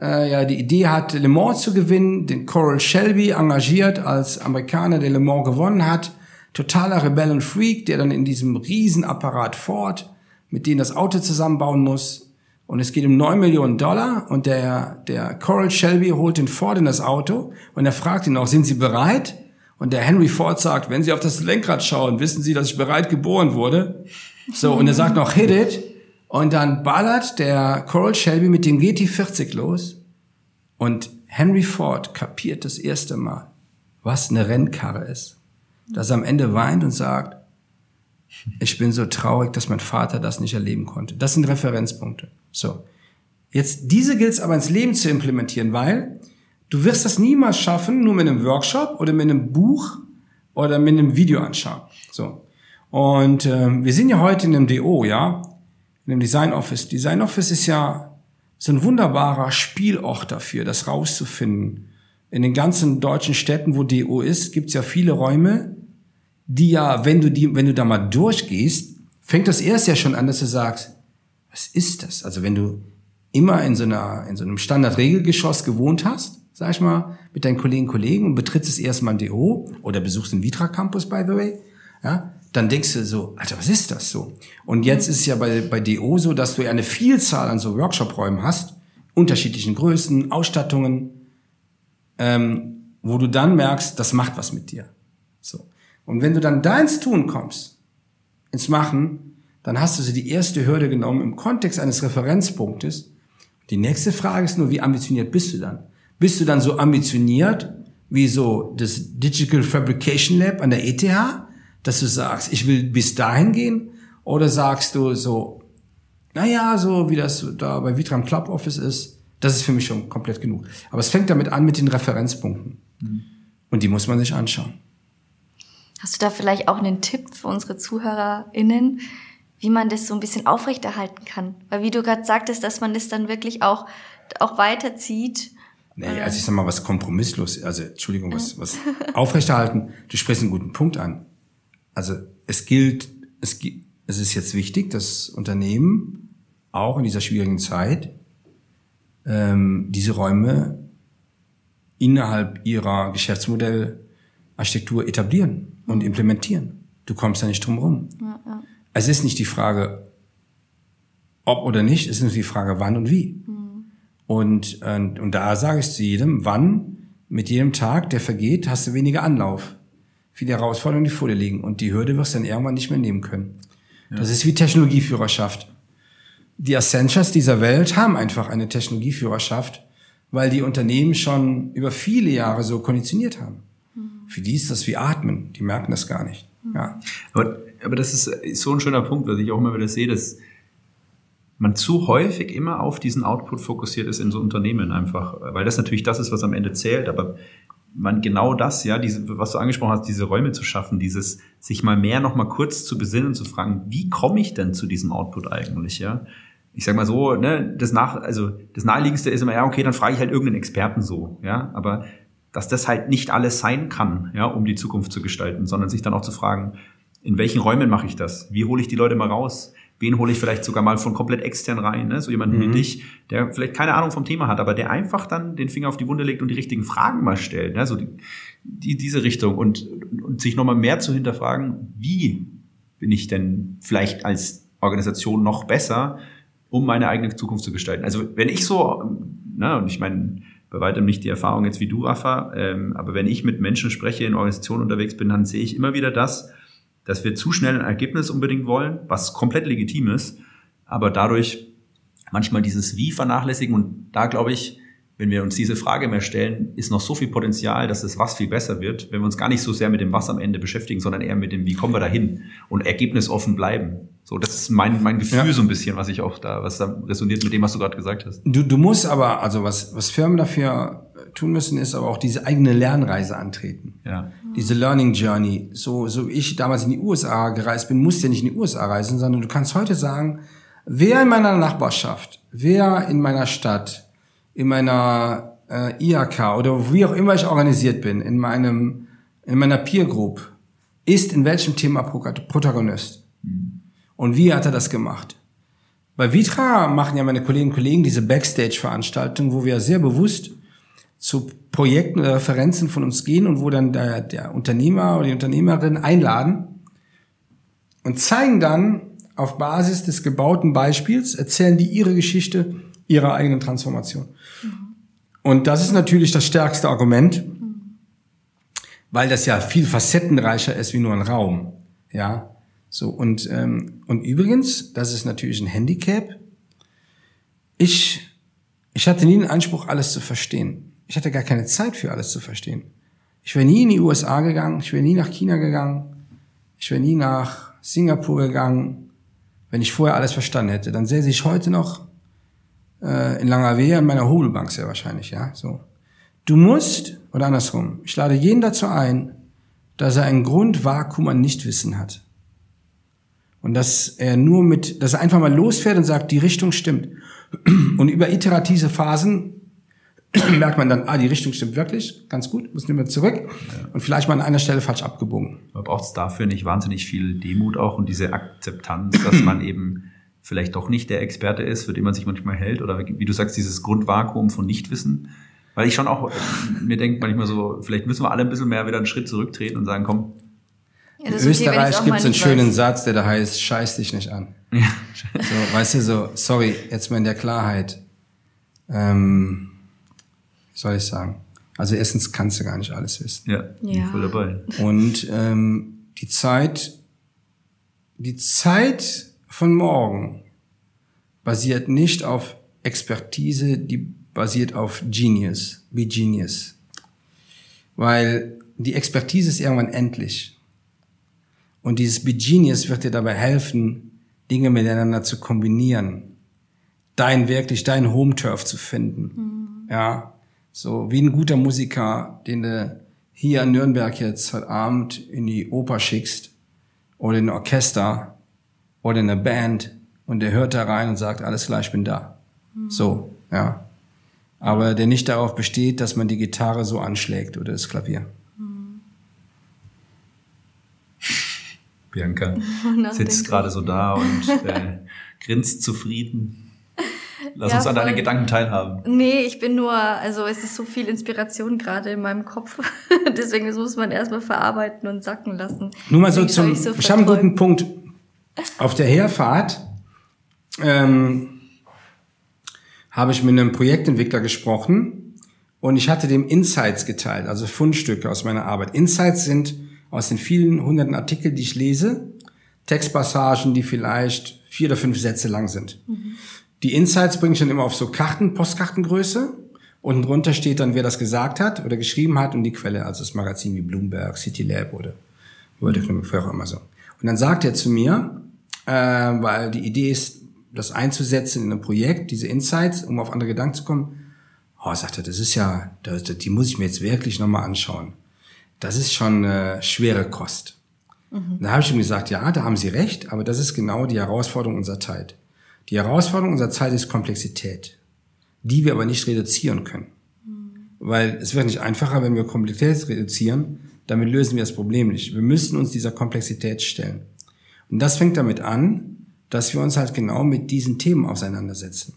äh, ja die Idee hat, Le Mans zu gewinnen, den Coral Shelby engagiert als Amerikaner, der Le Mans gewonnen hat. Totaler Rebellen Freak, der dann in diesem Riesenapparat Ford, mit dem das Auto zusammenbauen muss. Und es geht um neun Millionen Dollar und der, der Coral Shelby holt den Ford in das Auto und er fragt ihn auch, sind Sie bereit? Und der Henry Ford sagt, wenn Sie auf das Lenkrad schauen, wissen Sie, dass ich bereit geboren wurde. So, und er sagt noch, hit it. Und dann ballert der Coral Shelby mit dem GT40 los. Und Henry Ford kapiert das erste Mal, was eine Rennkarre ist. Dass er am Ende weint und sagt, ich bin so traurig, dass mein Vater das nicht erleben konnte. Das sind Referenzpunkte. So. Jetzt, diese gilt es aber ins Leben zu implementieren, weil Du wirst das niemals schaffen, nur mit einem Workshop oder mit einem Buch oder mit einem Video anschauen. So. Und ähm, wir sind ja heute in einem DO, ja, in einem Design Office. Design Office ist ja so ein wunderbarer Spielort dafür, das rauszufinden. In den ganzen deutschen Städten, wo DO ist, gibt's ja viele Räume, die ja, wenn du die, wenn du da mal durchgehst, fängt das erst ja schon an, dass du sagst, was ist das? Also wenn du immer in so einer, in so einem Standard-Regelgeschoss gewohnt hast, sag ich mal, mit deinen Kollegen und Kollegen und betrittst es erstmal ein DO oder besuchst den Vitra Campus, by the way, ja, dann denkst du so, Alter, was ist das so? Und jetzt ist es ja bei, bei DO so, dass du ja eine Vielzahl an so Workshop-Räumen hast, unterschiedlichen Größen, Ausstattungen, ähm, wo du dann merkst, das macht was mit dir. So. Und wenn du dann da ins Tun kommst, ins Machen, dann hast du sie die erste Hürde genommen im Kontext eines Referenzpunktes. Die nächste Frage ist nur, wie ambitioniert bist du dann? Bist du dann so ambitioniert wie so das Digital Fabrication Lab an der ETH, dass du sagst, ich will bis dahin gehen? Oder sagst du so, naja, so wie das da bei Vitram Club Office ist, das ist für mich schon komplett genug. Aber es fängt damit an mit den Referenzpunkten. Mhm. Und die muss man sich anschauen. Hast du da vielleicht auch einen Tipp für unsere ZuhörerInnen, wie man das so ein bisschen aufrechterhalten kann? Weil wie du gerade sagtest, dass man das dann wirklich auch, auch weiterzieht Nee, also ich sag mal, was kompromisslos, also Entschuldigung, was, was aufrechterhalten, du sprichst einen guten Punkt an. Also es gilt, es, es ist jetzt wichtig, dass Unternehmen auch in dieser schwierigen Zeit ähm, diese Räume innerhalb ihrer Geschäftsmodellarchitektur etablieren und implementieren. Du kommst da nicht drum rum. Ja, ja. Es ist nicht die Frage, ob oder nicht, es ist nur die Frage, wann und wie. Mhm. Und, und, und da sage ich zu jedem, wann, mit jedem Tag, der vergeht, hast du weniger Anlauf. Viele Herausforderungen, die vor dir liegen. Und die Hürde wirst du dann irgendwann nicht mehr nehmen können. Ja. Das ist wie Technologieführerschaft. Die Accentures dieser Welt haben einfach eine Technologieführerschaft, weil die Unternehmen schon über viele Jahre so konditioniert haben. Mhm. Für die ist das wie Atmen. Die merken das gar nicht. Ja. Aber, aber das ist so ein schöner Punkt, was ich auch immer wieder sehe, dass man zu häufig immer auf diesen Output fokussiert ist in so Unternehmen einfach, weil das natürlich das ist, was am Ende zählt, aber man genau das, ja, diese, was du angesprochen hast, diese Räume zu schaffen, dieses sich mal mehr noch mal kurz zu besinnen und zu fragen, wie komme ich denn zu diesem Output eigentlich, ja? Ich sag mal so, ne, das nach, also das naheliegendste ist immer, ja, okay, dann frage ich halt irgendeinen Experten so, ja, aber dass das halt nicht alles sein kann, ja, um die Zukunft zu gestalten, sondern sich dann auch zu fragen, in welchen Räumen mache ich das? Wie hole ich die Leute mal raus? Wen hole ich vielleicht sogar mal von komplett extern rein, ne? so jemanden mhm. wie dich, der vielleicht keine Ahnung vom Thema hat, aber der einfach dann den Finger auf die Wunde legt und die richtigen Fragen mal stellt, ne? so die, die, diese Richtung und, und sich nochmal mehr zu hinterfragen, wie bin ich denn vielleicht als Organisation noch besser, um meine eigene Zukunft zu gestalten. Also wenn ich so, ne, und ich meine, bei weitem nicht die Erfahrung jetzt wie du, Rafa, ähm, aber wenn ich mit Menschen spreche, in Organisationen unterwegs bin, dann sehe ich immer wieder das, dass wir zu schnell ein Ergebnis unbedingt wollen, was komplett legitim ist, aber dadurch manchmal dieses Wie vernachlässigen und da glaube ich, wenn wir uns diese Frage mehr stellen, ist noch so viel Potenzial, dass das Was viel besser wird, wenn wir uns gar nicht so sehr mit dem Was am Ende beschäftigen, sondern eher mit dem Wie kommen wir dahin und ergebnisoffen bleiben. So, das ist mein, mein Gefühl Ja. so ein bisschen, was ich auch da, was da resoniert mit dem, was du gerade gesagt hast. Du, du musst aber, also was, was Firmen dafür tun müssen, ist aber auch diese eigene Lernreise antreten. Ja. Diese Learning Journey. So, so ich damals in die USA gereist bin, musste ja nicht in die USA reisen, sondern du kannst heute sagen, wer in meiner Nachbarschaft, wer in meiner Stadt, in meiner äh, IHK oder wie auch immer ich organisiert bin, in meinem, in meiner Peer Group, ist in welchem Thema Pro- Protagonist. Und wie hat er das gemacht? Bei Vitra machen ja meine Kolleginnen und Kollegen diese Backstage-Veranstaltung, wo wir sehr bewusst zu Projekten oder Referenzen von uns gehen und wo dann der, der Unternehmer oder die Unternehmerin einladen und zeigen dann auf Basis des gebauten Beispiels, erzählen die ihre Geschichte ihrer eigenen Transformation. Und das ist natürlich das stärkste Argument, weil das ja viel facettenreicher ist wie nur ein Raum. Ja, so und ähm, und übrigens, das ist natürlich ein Handicap. Ich ich hatte nie den Anspruch, alles zu verstehen. Ich hatte gar keine Zeit für alles zu verstehen. Ich wäre nie in die USA gegangen, ich wäre nie nach China gegangen, ich wäre nie nach Singapur gegangen, wenn ich vorher alles verstanden hätte. Dann säße ich heute noch äh, in Langerwehe in meiner Hobelbank sehr wahrscheinlich, ja. So. Du musst, oder andersrum, ich lade jeden dazu ein, dass er ein Grundvakuum an Nichtwissen hat. Und dass er nur mit, dass er einfach mal losfährt und sagt, die Richtung stimmt. Und über iterative Phasen merkt man dann, ah, die Richtung stimmt wirklich, ganz gut, muss nicht mehr zurück. Und vielleicht mal an einer Stelle falsch abgebogen. Aber braucht es dafür nicht wahnsinnig viel Demut auch und diese Akzeptanz, dass man eben vielleicht doch nicht der Experte ist, für den man sich manchmal hält? Oder wie du sagst, dieses Grundvakuum von Nichtwissen? Weil ich schon auch äh, mir denke manchmal so, vielleicht müssen wir alle ein bisschen mehr wieder einen Schritt zurücktreten und sagen, komm, Ja, In okay, Österreich auch gibt es einen schönen weiß. Satz, der da heißt, scheiß dich nicht an. So, weißt du, so, sorry, jetzt mal in der Klarheit. Ähm, wie soll ich sagen? Also erstens kannst du gar nicht alles wissen. ja, bin Ja. voll dabei. Und ähm, die Zeit, die Zeit von morgen basiert nicht auf Expertise, die basiert auf Genius, be Genius. Weil die Expertise ist irgendwann endlich. Und dieses be Genius wird dir dabei helfen, Dinge miteinander zu kombinieren. Dein wirklich, dein Home-Turf zu finden. Ja. So wie ein guter Musiker, den du hier in Nürnberg jetzt heute Abend in die Oper schickst oder in ein Orchester oder in eine Band und der hört da rein und sagt, alles klar, ich bin da. So, ja. Aber der nicht darauf besteht, dass man die Gitarre so anschlägt oder das Klavier. Bianca sitzt gerade so da und äh, grinst zufrieden. Lass Ja, uns an deinen. Gedanken teilhaben. Nee, ich bin nur, also es ist so viel Inspiration gerade in meinem Kopf. Deswegen das muss man erstmal verarbeiten und sacken lassen. Nur mal so zum, ich, habe einen guten Punkt. Auf der Herfahrt ähm, habe ich mit einem Projektentwickler gesprochen und ich hatte dem Insights geteilt, also Fundstücke aus meiner Arbeit. Insights sind aus den vielen hunderten Artikeln, die ich lese, Textpassagen, die vielleicht vier oder fünf Sätze lang sind. Die Insights bringe ich dann immer auf so Karten, Postkartengröße. Unten drunter steht dann, wer das gesagt hat oder geschrieben hat und die Quelle, also das Magazin wie Bloomberg, City Lab oder World Economic Forum, auch immer so. Und dann sagt er zu mir, äh, weil die Idee ist, das einzusetzen in einem Projekt, diese Insights, um auf andere Gedanken zu kommen. Oh, sagt er, das ist ja, das, die muss ich mir jetzt wirklich nochmal anschauen. Das ist schon äh, schwere Kost. Da habe ich ihm gesagt, ja, da haben Sie recht, aber das ist genau die Herausforderung unserer Zeit. Die Herausforderung unserer Zeit ist Komplexität, die wir aber nicht reduzieren können. Weil es wird nicht einfacher, wenn wir Komplexität reduzieren, damit lösen wir das Problem nicht. Wir müssen uns dieser Komplexität stellen. Und das fängt damit an, dass wir uns halt genau mit diesen Themen auseinandersetzen.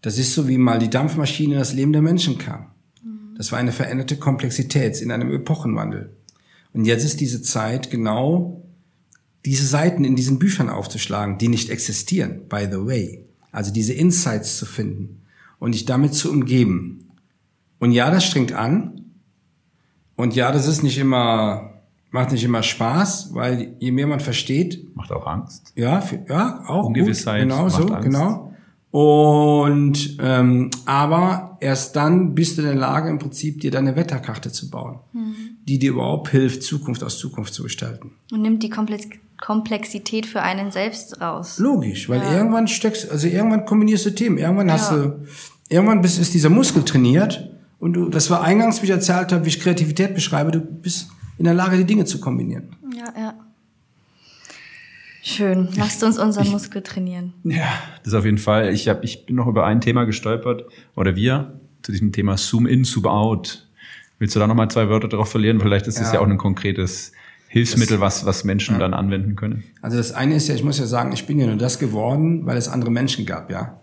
Das ist so, wie mal die Dampfmaschine in das Leben der Menschen kam. Das war eine veränderte Komplexität in einem Epochenwandel. Und jetzt ist diese Zeit genau diese Seiten in diesen Büchern aufzuschlagen, die nicht existieren, by the way. Also diese Insights zu finden und dich damit zu umgeben. Und ja, das strengt an. Und ja, das ist nicht immer, macht nicht immer Spaß, weil je mehr man versteht, Macht auch Angst. ja, für, ja, auch Ungewissheit gut, genau so, Angst. genau. Und ähm, aber erst dann bist du in der Lage, im Prinzip dir deine Wetterkarte zu bauen, mhm. die dir überhaupt hilft, Zukunft aus Zukunft zu gestalten. Und nimmt die Komplex Komplexität für einen selbst raus. Logisch, weil ja. irgendwann steckst, also irgendwann kombinierst du Themen, irgendwann ja. hast du, irgendwann bist, ist dieser Muskel trainiert und du, das war eingangs, wie ich erzählt habe, wie ich Kreativität beschreibe, du bist in der Lage, die Dinge zu kombinieren. Ja, ja. Schön. Lasst uns unseren ich, Muskel trainieren. Ja, das auf jeden Fall. Ich, hab, ich bin noch über ein Thema gestolpert, oder wir, zu diesem Thema Zoom in, Zoom out. Willst du da nochmal zwei Wörter darauf verlieren? Vielleicht ist es ja. ja auch ein konkretes Hilfsmittel, was, was Menschen ja. dann anwenden können. Also das eine ist ja, ich muss ja sagen, ich bin ja nur das geworden, weil es andere Menschen gab, ja.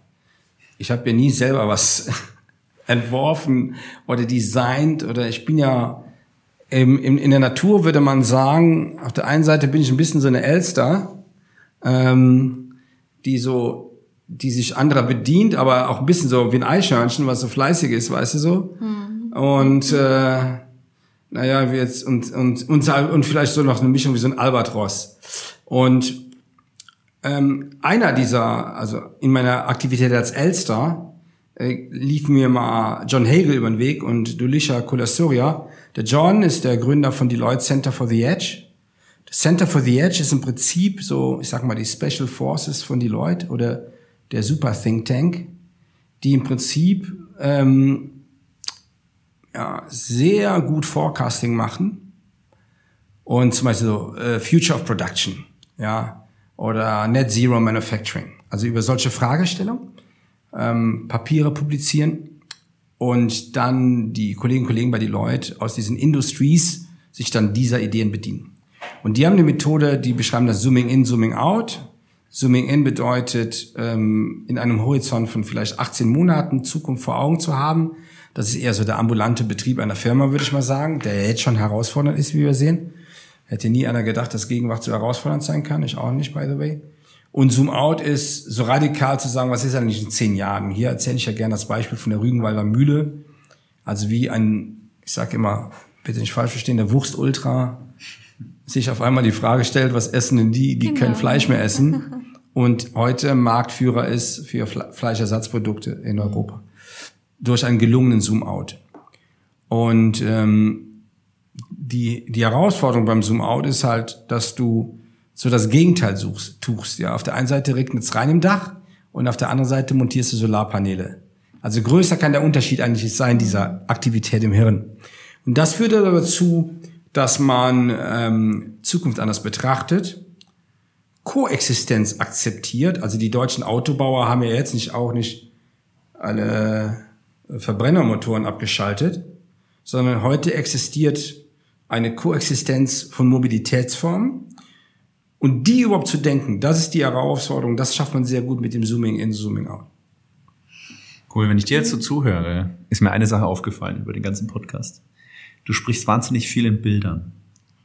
Ich habe ja nie selber was entworfen oder designt oder ich bin ja in, in, in der Natur würde man sagen, auf der einen Seite bin ich ein bisschen so eine Elster, ähm, die so, die sich anderer bedient, aber auch ein bisschen so wie ein Eichhörnchen, was so fleißig ist, weißt du so. Mhm. Und äh, naja, wie jetzt und, und und und vielleicht so noch eine Mischung wie so ein Albatros. Und ähm, einer dieser, also in meiner Aktivität als Elster, äh, lief mir mal John Hagel über den Weg und Dulisha Kulasoria. Der John ist der Gründer von Deloitte Center for the Edge. Center for the Edge ist im Prinzip so, ich sag mal, die Special Forces von Deloitte oder der Super Think Tank, die im Prinzip ähm, ja, sehr gut Forecasting machen und zum Beispiel so äh, Future of Production, ja, oder Net Zero Manufacturing. Also über solche Fragestellungen ähm, Papiere publizieren und dann die Kolleginnen und Kollegen bei Deloitte aus diesen Industries sich dann dieser Ideen bedienen. Und die haben eine Methode, die beschreiben das Zooming in, Zooming out. Zooming in bedeutet, ähm, in einem Horizont von vielleicht 18 Monaten Zukunft vor Augen zu haben. Das ist eher so der ambulante Betrieb einer Firma, würde ich mal sagen, der jetzt schon herausfordernd ist, wie wir sehen. Hätte nie einer gedacht, dass Gegenwart so herausfordernd sein kann. Ich auch nicht, by the way. Und Zoom Out ist so radikal zu sagen, was ist eigentlich in zehn Jahren? Hier erzähle ich ja gerne das Beispiel von der Rügenwalder Mühle. Also wie ein, ich sage immer, bitte nicht falsch verstehen, der Wurst-Ultra sich auf einmal die Frage stellt, was essen denn die, die genau. kein Fleisch mehr essen? Und heute Marktführer ist für Fleischersatzprodukte in Europa. Durch einen gelungenen Zoom-Out. Und ähm, die, die Herausforderung beim Zoom-Out ist halt, dass du so das Gegenteil suchst, tust. Ja, auf der einen Seite regnet es rein im Dach und auf der anderen Seite montierst du Solarpaneele. Also größer kann der Unterschied eigentlich sein, dieser Aktivität im Hirn. Und das führt dazu, dass man ähm, Zukunft anders betrachtet, Koexistenz akzeptiert. Also die deutschen Autobauer haben ja jetzt nicht auch nicht alle Verbrennermotoren abgeschaltet, sondern heute existiert eine Koexistenz von Mobilitätsformen und die überhaupt zu denken, das ist die Herausforderung, das schafft man sehr gut mit dem Zooming in, Zooming out. Cool, wenn ich dir jetzt so zuhöre, ist mir eine Sache aufgefallen über den ganzen Podcast. Du sprichst wahnsinnig viel in Bildern.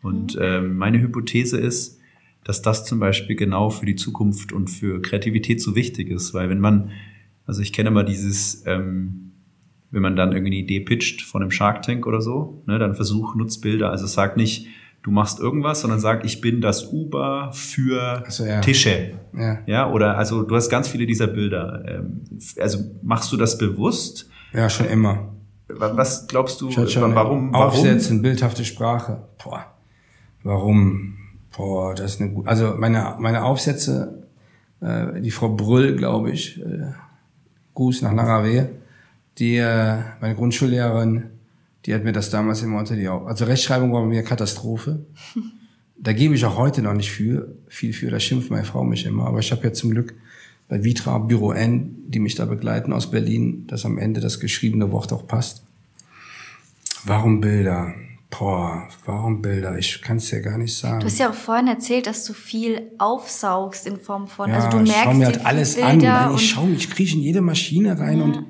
Und äh, meine Hypothese ist, dass das zum Beispiel genau für die Zukunft und für Kreativität so wichtig ist. Weil wenn man, also ich kenne mal dieses, ähm, wenn man dann irgendwie eine Idee pitcht von einem Shark Tank oder so, ne, dann versuch, nutzt Bilder. Also sag nicht, du machst irgendwas, sondern sag, ich bin das Uber für so, ja. Tische. Ja. ja, oder also du hast ganz viele dieser Bilder. Ähm, also machst du das bewusst? Ja, schon immer. Was glaubst du, schon warum, warum? Aufsetzen, bildhafte Sprache. Boah. Warum? Boah, das ist eine gute. Also meine, meine Aufsätze, äh, die Frau Brüll, glaube ich, äh, Gruß nach langer Wehe, die, äh, meine Grundschullehrerin, die hat mir das damals immer unter die Augen. Also Rechtschreibung war bei mir Katastrophe. Da gebe ich auch heute noch nicht für, viel für, da schimpft meine Frau mich immer. Aber ich habe ja zum Glück bei Vitra Büro N, die mich da begleiten aus Berlin, dass am Ende das geschriebene Wort auch passt. Warum Bilder? Boah, warum Bilder? Ich kann es ja gar nicht sagen. Du hast ja auch vorhin erzählt, dass du viel aufsaugst in Form von, ja, also du merkst ich schau mir halt alles Bilder an. Ich schau, ich krieche in jede Maschine rein ja. und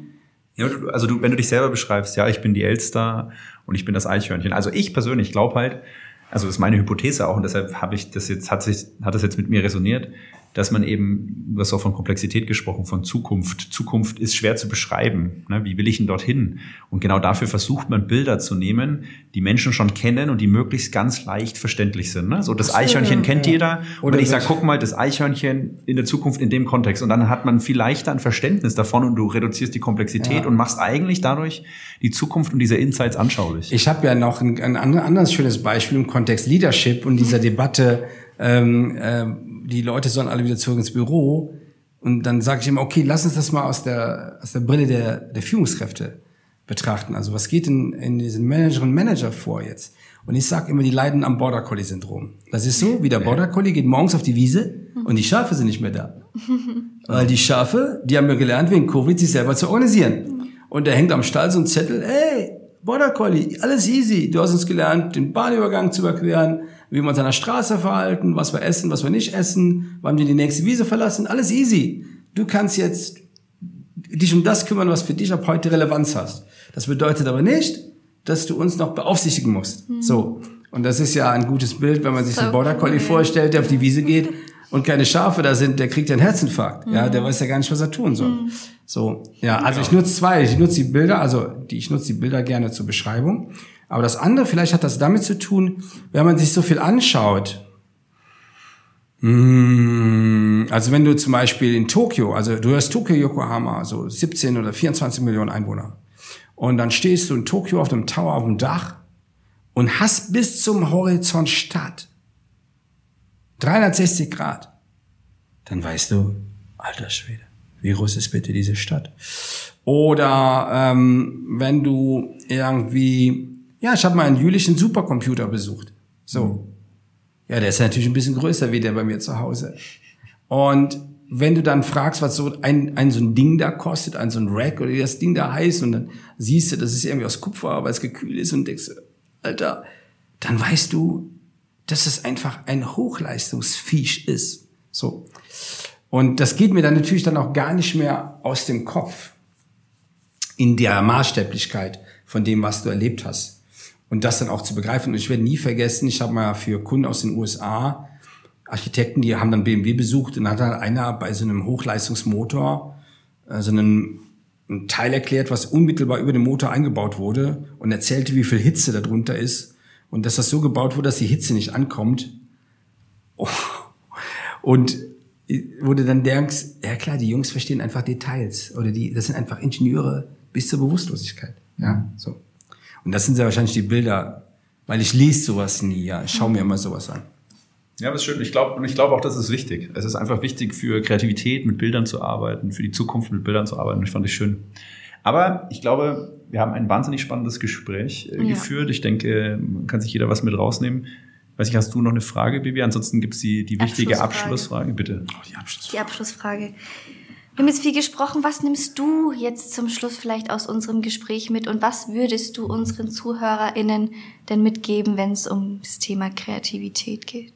ja, also du, wenn du dich selber beschreibst, ja, ich bin die Elster und ich bin das Eichhörnchen. Also ich persönlich glaube halt, also das ist meine Hypothese auch und deshalb habe ich das jetzt hat sich hat das jetzt mit mir resoniert. Dass man eben, du hast auch von Komplexität gesprochen, von Zukunft. Zukunft ist schwer zu beschreiben. Ne? Wie will ich denn dorthin? Und genau dafür versucht man Bilder zu nehmen, die Menschen schon kennen und die möglichst ganz leicht verständlich sind. Ne? So das Eichhörnchen kennt jeder. Und wenn ich sage, guck mal, das Eichhörnchen in der Zukunft in dem Kontext. Und dann hat man viel leichter ein Verständnis davon und du reduzierst die Komplexität ja. und machst eigentlich dadurch die Zukunft und diese Insights anschaulich. Ich habe ja noch ein, ein anderes schönes Beispiel im Kontext Leadership und dieser Debatte, ähm, äh, die Leute sollen alle wieder zurück ins Büro. Und dann sage ich immer, okay, lass uns das mal aus der, aus der Brille der, der Führungskräfte betrachten. Also was geht in, in diesen Managerinnen und Manager vor jetzt? Und ich sage immer, die leiden am Border Collie Syndrom. Das ist so, wie der Border Collie geht morgens auf die Wiese und die Schafe sind nicht mehr da. Weil die Schafe, die haben ja gelernt, wegen Covid sich selber zu organisieren. Und da hängt am Stall so ein Zettel, ey, Border Collie, alles easy. Du hast uns gelernt, den Bahnübergang zu überqueren, wie wir uns an der Straße verhalten, was wir essen, was wir nicht essen, wann wir die nächste Wiese verlassen, alles easy. Du kannst jetzt dich um das kümmern, was für dich ab heute Relevanz hast. Das bedeutet aber nicht, dass du uns noch beaufsichtigen musst. Mhm. So. Und das ist ja ein gutes Bild, wenn man sich so, einen Border Collie cool. vorstellt, der auf die Wiese geht und keine Schafe da sind, der kriegt einen Herzinfarkt. Mhm. Ja, der weiß ja gar nicht, was er tun soll. Mhm. So, ja, also ich nutze zwei. Ich nutze die Bilder, also die, ich nutze die Bilder gerne zur Beschreibung. Aber das andere, vielleicht hat das damit zu tun, wenn man sich so viel anschaut. Hm, also wenn du zum Beispiel in Tokio, also du hörst Tokio, Yokohama, so 17 oder 24 Millionen Einwohner. Und dann stehst du in Tokio auf dem Tower auf dem Dach und hast bis zum Horizont Stadt. 360 Grad. Dann weißt du, alter Schwede, wie groß ist bitte diese Stadt? Oder ähm, wenn du irgendwie ja, ich habe mal einen jüdischen Supercomputer besucht. So. Mhm. Ja, der ist natürlich ein bisschen größer wie der bei mir zu Hause. Und wenn du dann fragst, was so ein, ein so ein Ding da kostet, ein so ein Rack oder wie das Ding da heißt, und dann siehst du, das ist irgendwie aus Kupfer, weil es gekühlt ist und denkst, Alter, dann weißt du, dass es einfach ein Hochleistungsfisch ist. So. Und das geht mir dann natürlich dann auch gar nicht mehr aus dem Kopf in der Maßstäblichkeit von dem, was du erlebt hast und das dann auch zu begreifen. Und ich werde nie vergessen, ich habe mal für Kunden aus den USA Architekten, die haben dann BMW besucht und hat dann einer bei so einem Hochleistungsmotor äh, so einen, einen Teil erklärt, was unmittelbar über den Motor eingebaut wurde und erzählte, wie viel Hitze da drunter ist und dass das so gebaut wurde, dass die Hitze nicht ankommt. Oh. Und wurde dann denkst, ja klar, die Jungs verstehen einfach Details oder die, das sind einfach Ingenieure bis zur Bewusstlosigkeit. Ja, so. Und das sind ja wahrscheinlich die Bilder, weil ich lese sowas nie, ja. Ich schaue mir immer sowas an. Ja, das ist schön. Ich glaube, und ich glaube auch, das ist wichtig. Es ist einfach wichtig für Kreativität, mit Bildern zu arbeiten, für die Zukunft mit Bildern zu arbeiten. Ich fand das schön. Aber ich glaube, wir haben ein wahnsinnig spannendes Gespräch äh, ja. geführt. Ich denke, man kann sich jeder was mit rausnehmen. Weiß ich, hast du noch eine Frage, Bibi? Ansonsten gibt's die, die wichtige Abschlussfrage. Abschlussfrage. Bitte. Oh, die Abschlussfrage. Die Abschlussfrage. Wir haben jetzt viel gesprochen. Was nimmst du jetzt zum Schluss vielleicht aus unserem Gespräch mit und was würdest du unseren ZuhörerInnen denn mitgeben, wenn es um das Thema Kreativität geht?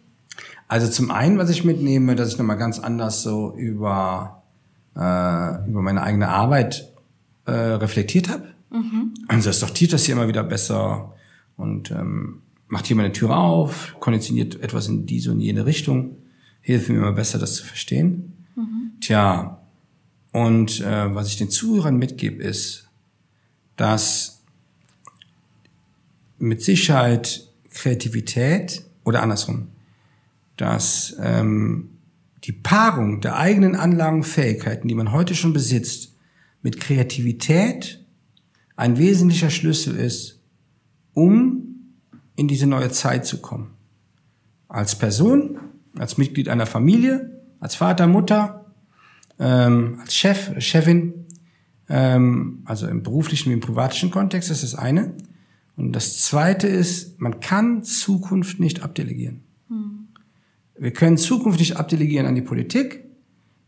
Also zum einen, was ich mitnehme, dass ich nochmal ganz anders so über, äh, über meine eigene Arbeit äh, reflektiert habe. Mhm. Also es sortiert das hier immer wieder besser und ähm, macht hier mal eine Tür auf, konditioniert etwas in diese und jene Richtung, hilft mir immer besser, das zu verstehen. Mhm. Tja, und äh, was ich den Zuhörern mitgebe, ist, dass mit Sicherheit Kreativität oder andersrum, dass ähm, die Paarung der eigenen Anlagen und Fähigkeiten, die man heute schon besitzt, mit Kreativität ein wesentlicher Schlüssel ist, um in diese neue Zeit zu kommen. Als Person, als Mitglied einer Familie, als Vater, Mutter, ähm, als Chef, Chefin, ähm, also im beruflichen wie im privatischen Kontext, das ist das eine. Und das zweite ist, man kann Zukunft nicht abdelegieren. Hm. Wir können Zukunft nicht abdelegieren an die Politik.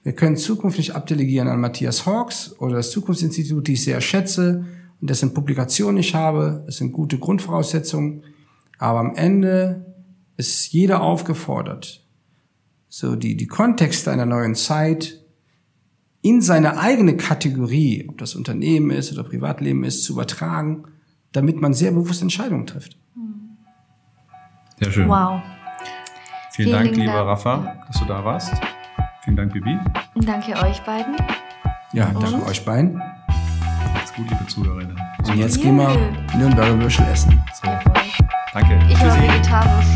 Wir können Zukunft nicht abdelegieren an Matthias Hawks oder das Zukunftsinstitut, die ich sehr schätze und dessen Publikationen ich habe. Das sind gute Grundvoraussetzungen. Aber am Ende ist jeder aufgefordert, so die, die Kontexte einer neuen Zeit in seine eigene Kategorie, ob das Unternehmen ist oder Privatleben ist, zu übertragen, damit man sehr bewusst Entscheidungen trifft. Sehr schön. Wow. Vielen, Vielen Dank, lieber Rafa, dass du da warst. Vielen Dank, Bibi. Danke euch beiden. Ja, danke Und? euch beiden. Macht's gut, liebe Zuhörerinnen. Und jetzt Jö. gehen wir Nürnberger Würschel essen. So, danke. Ich war Tschüssi. vegetarisch.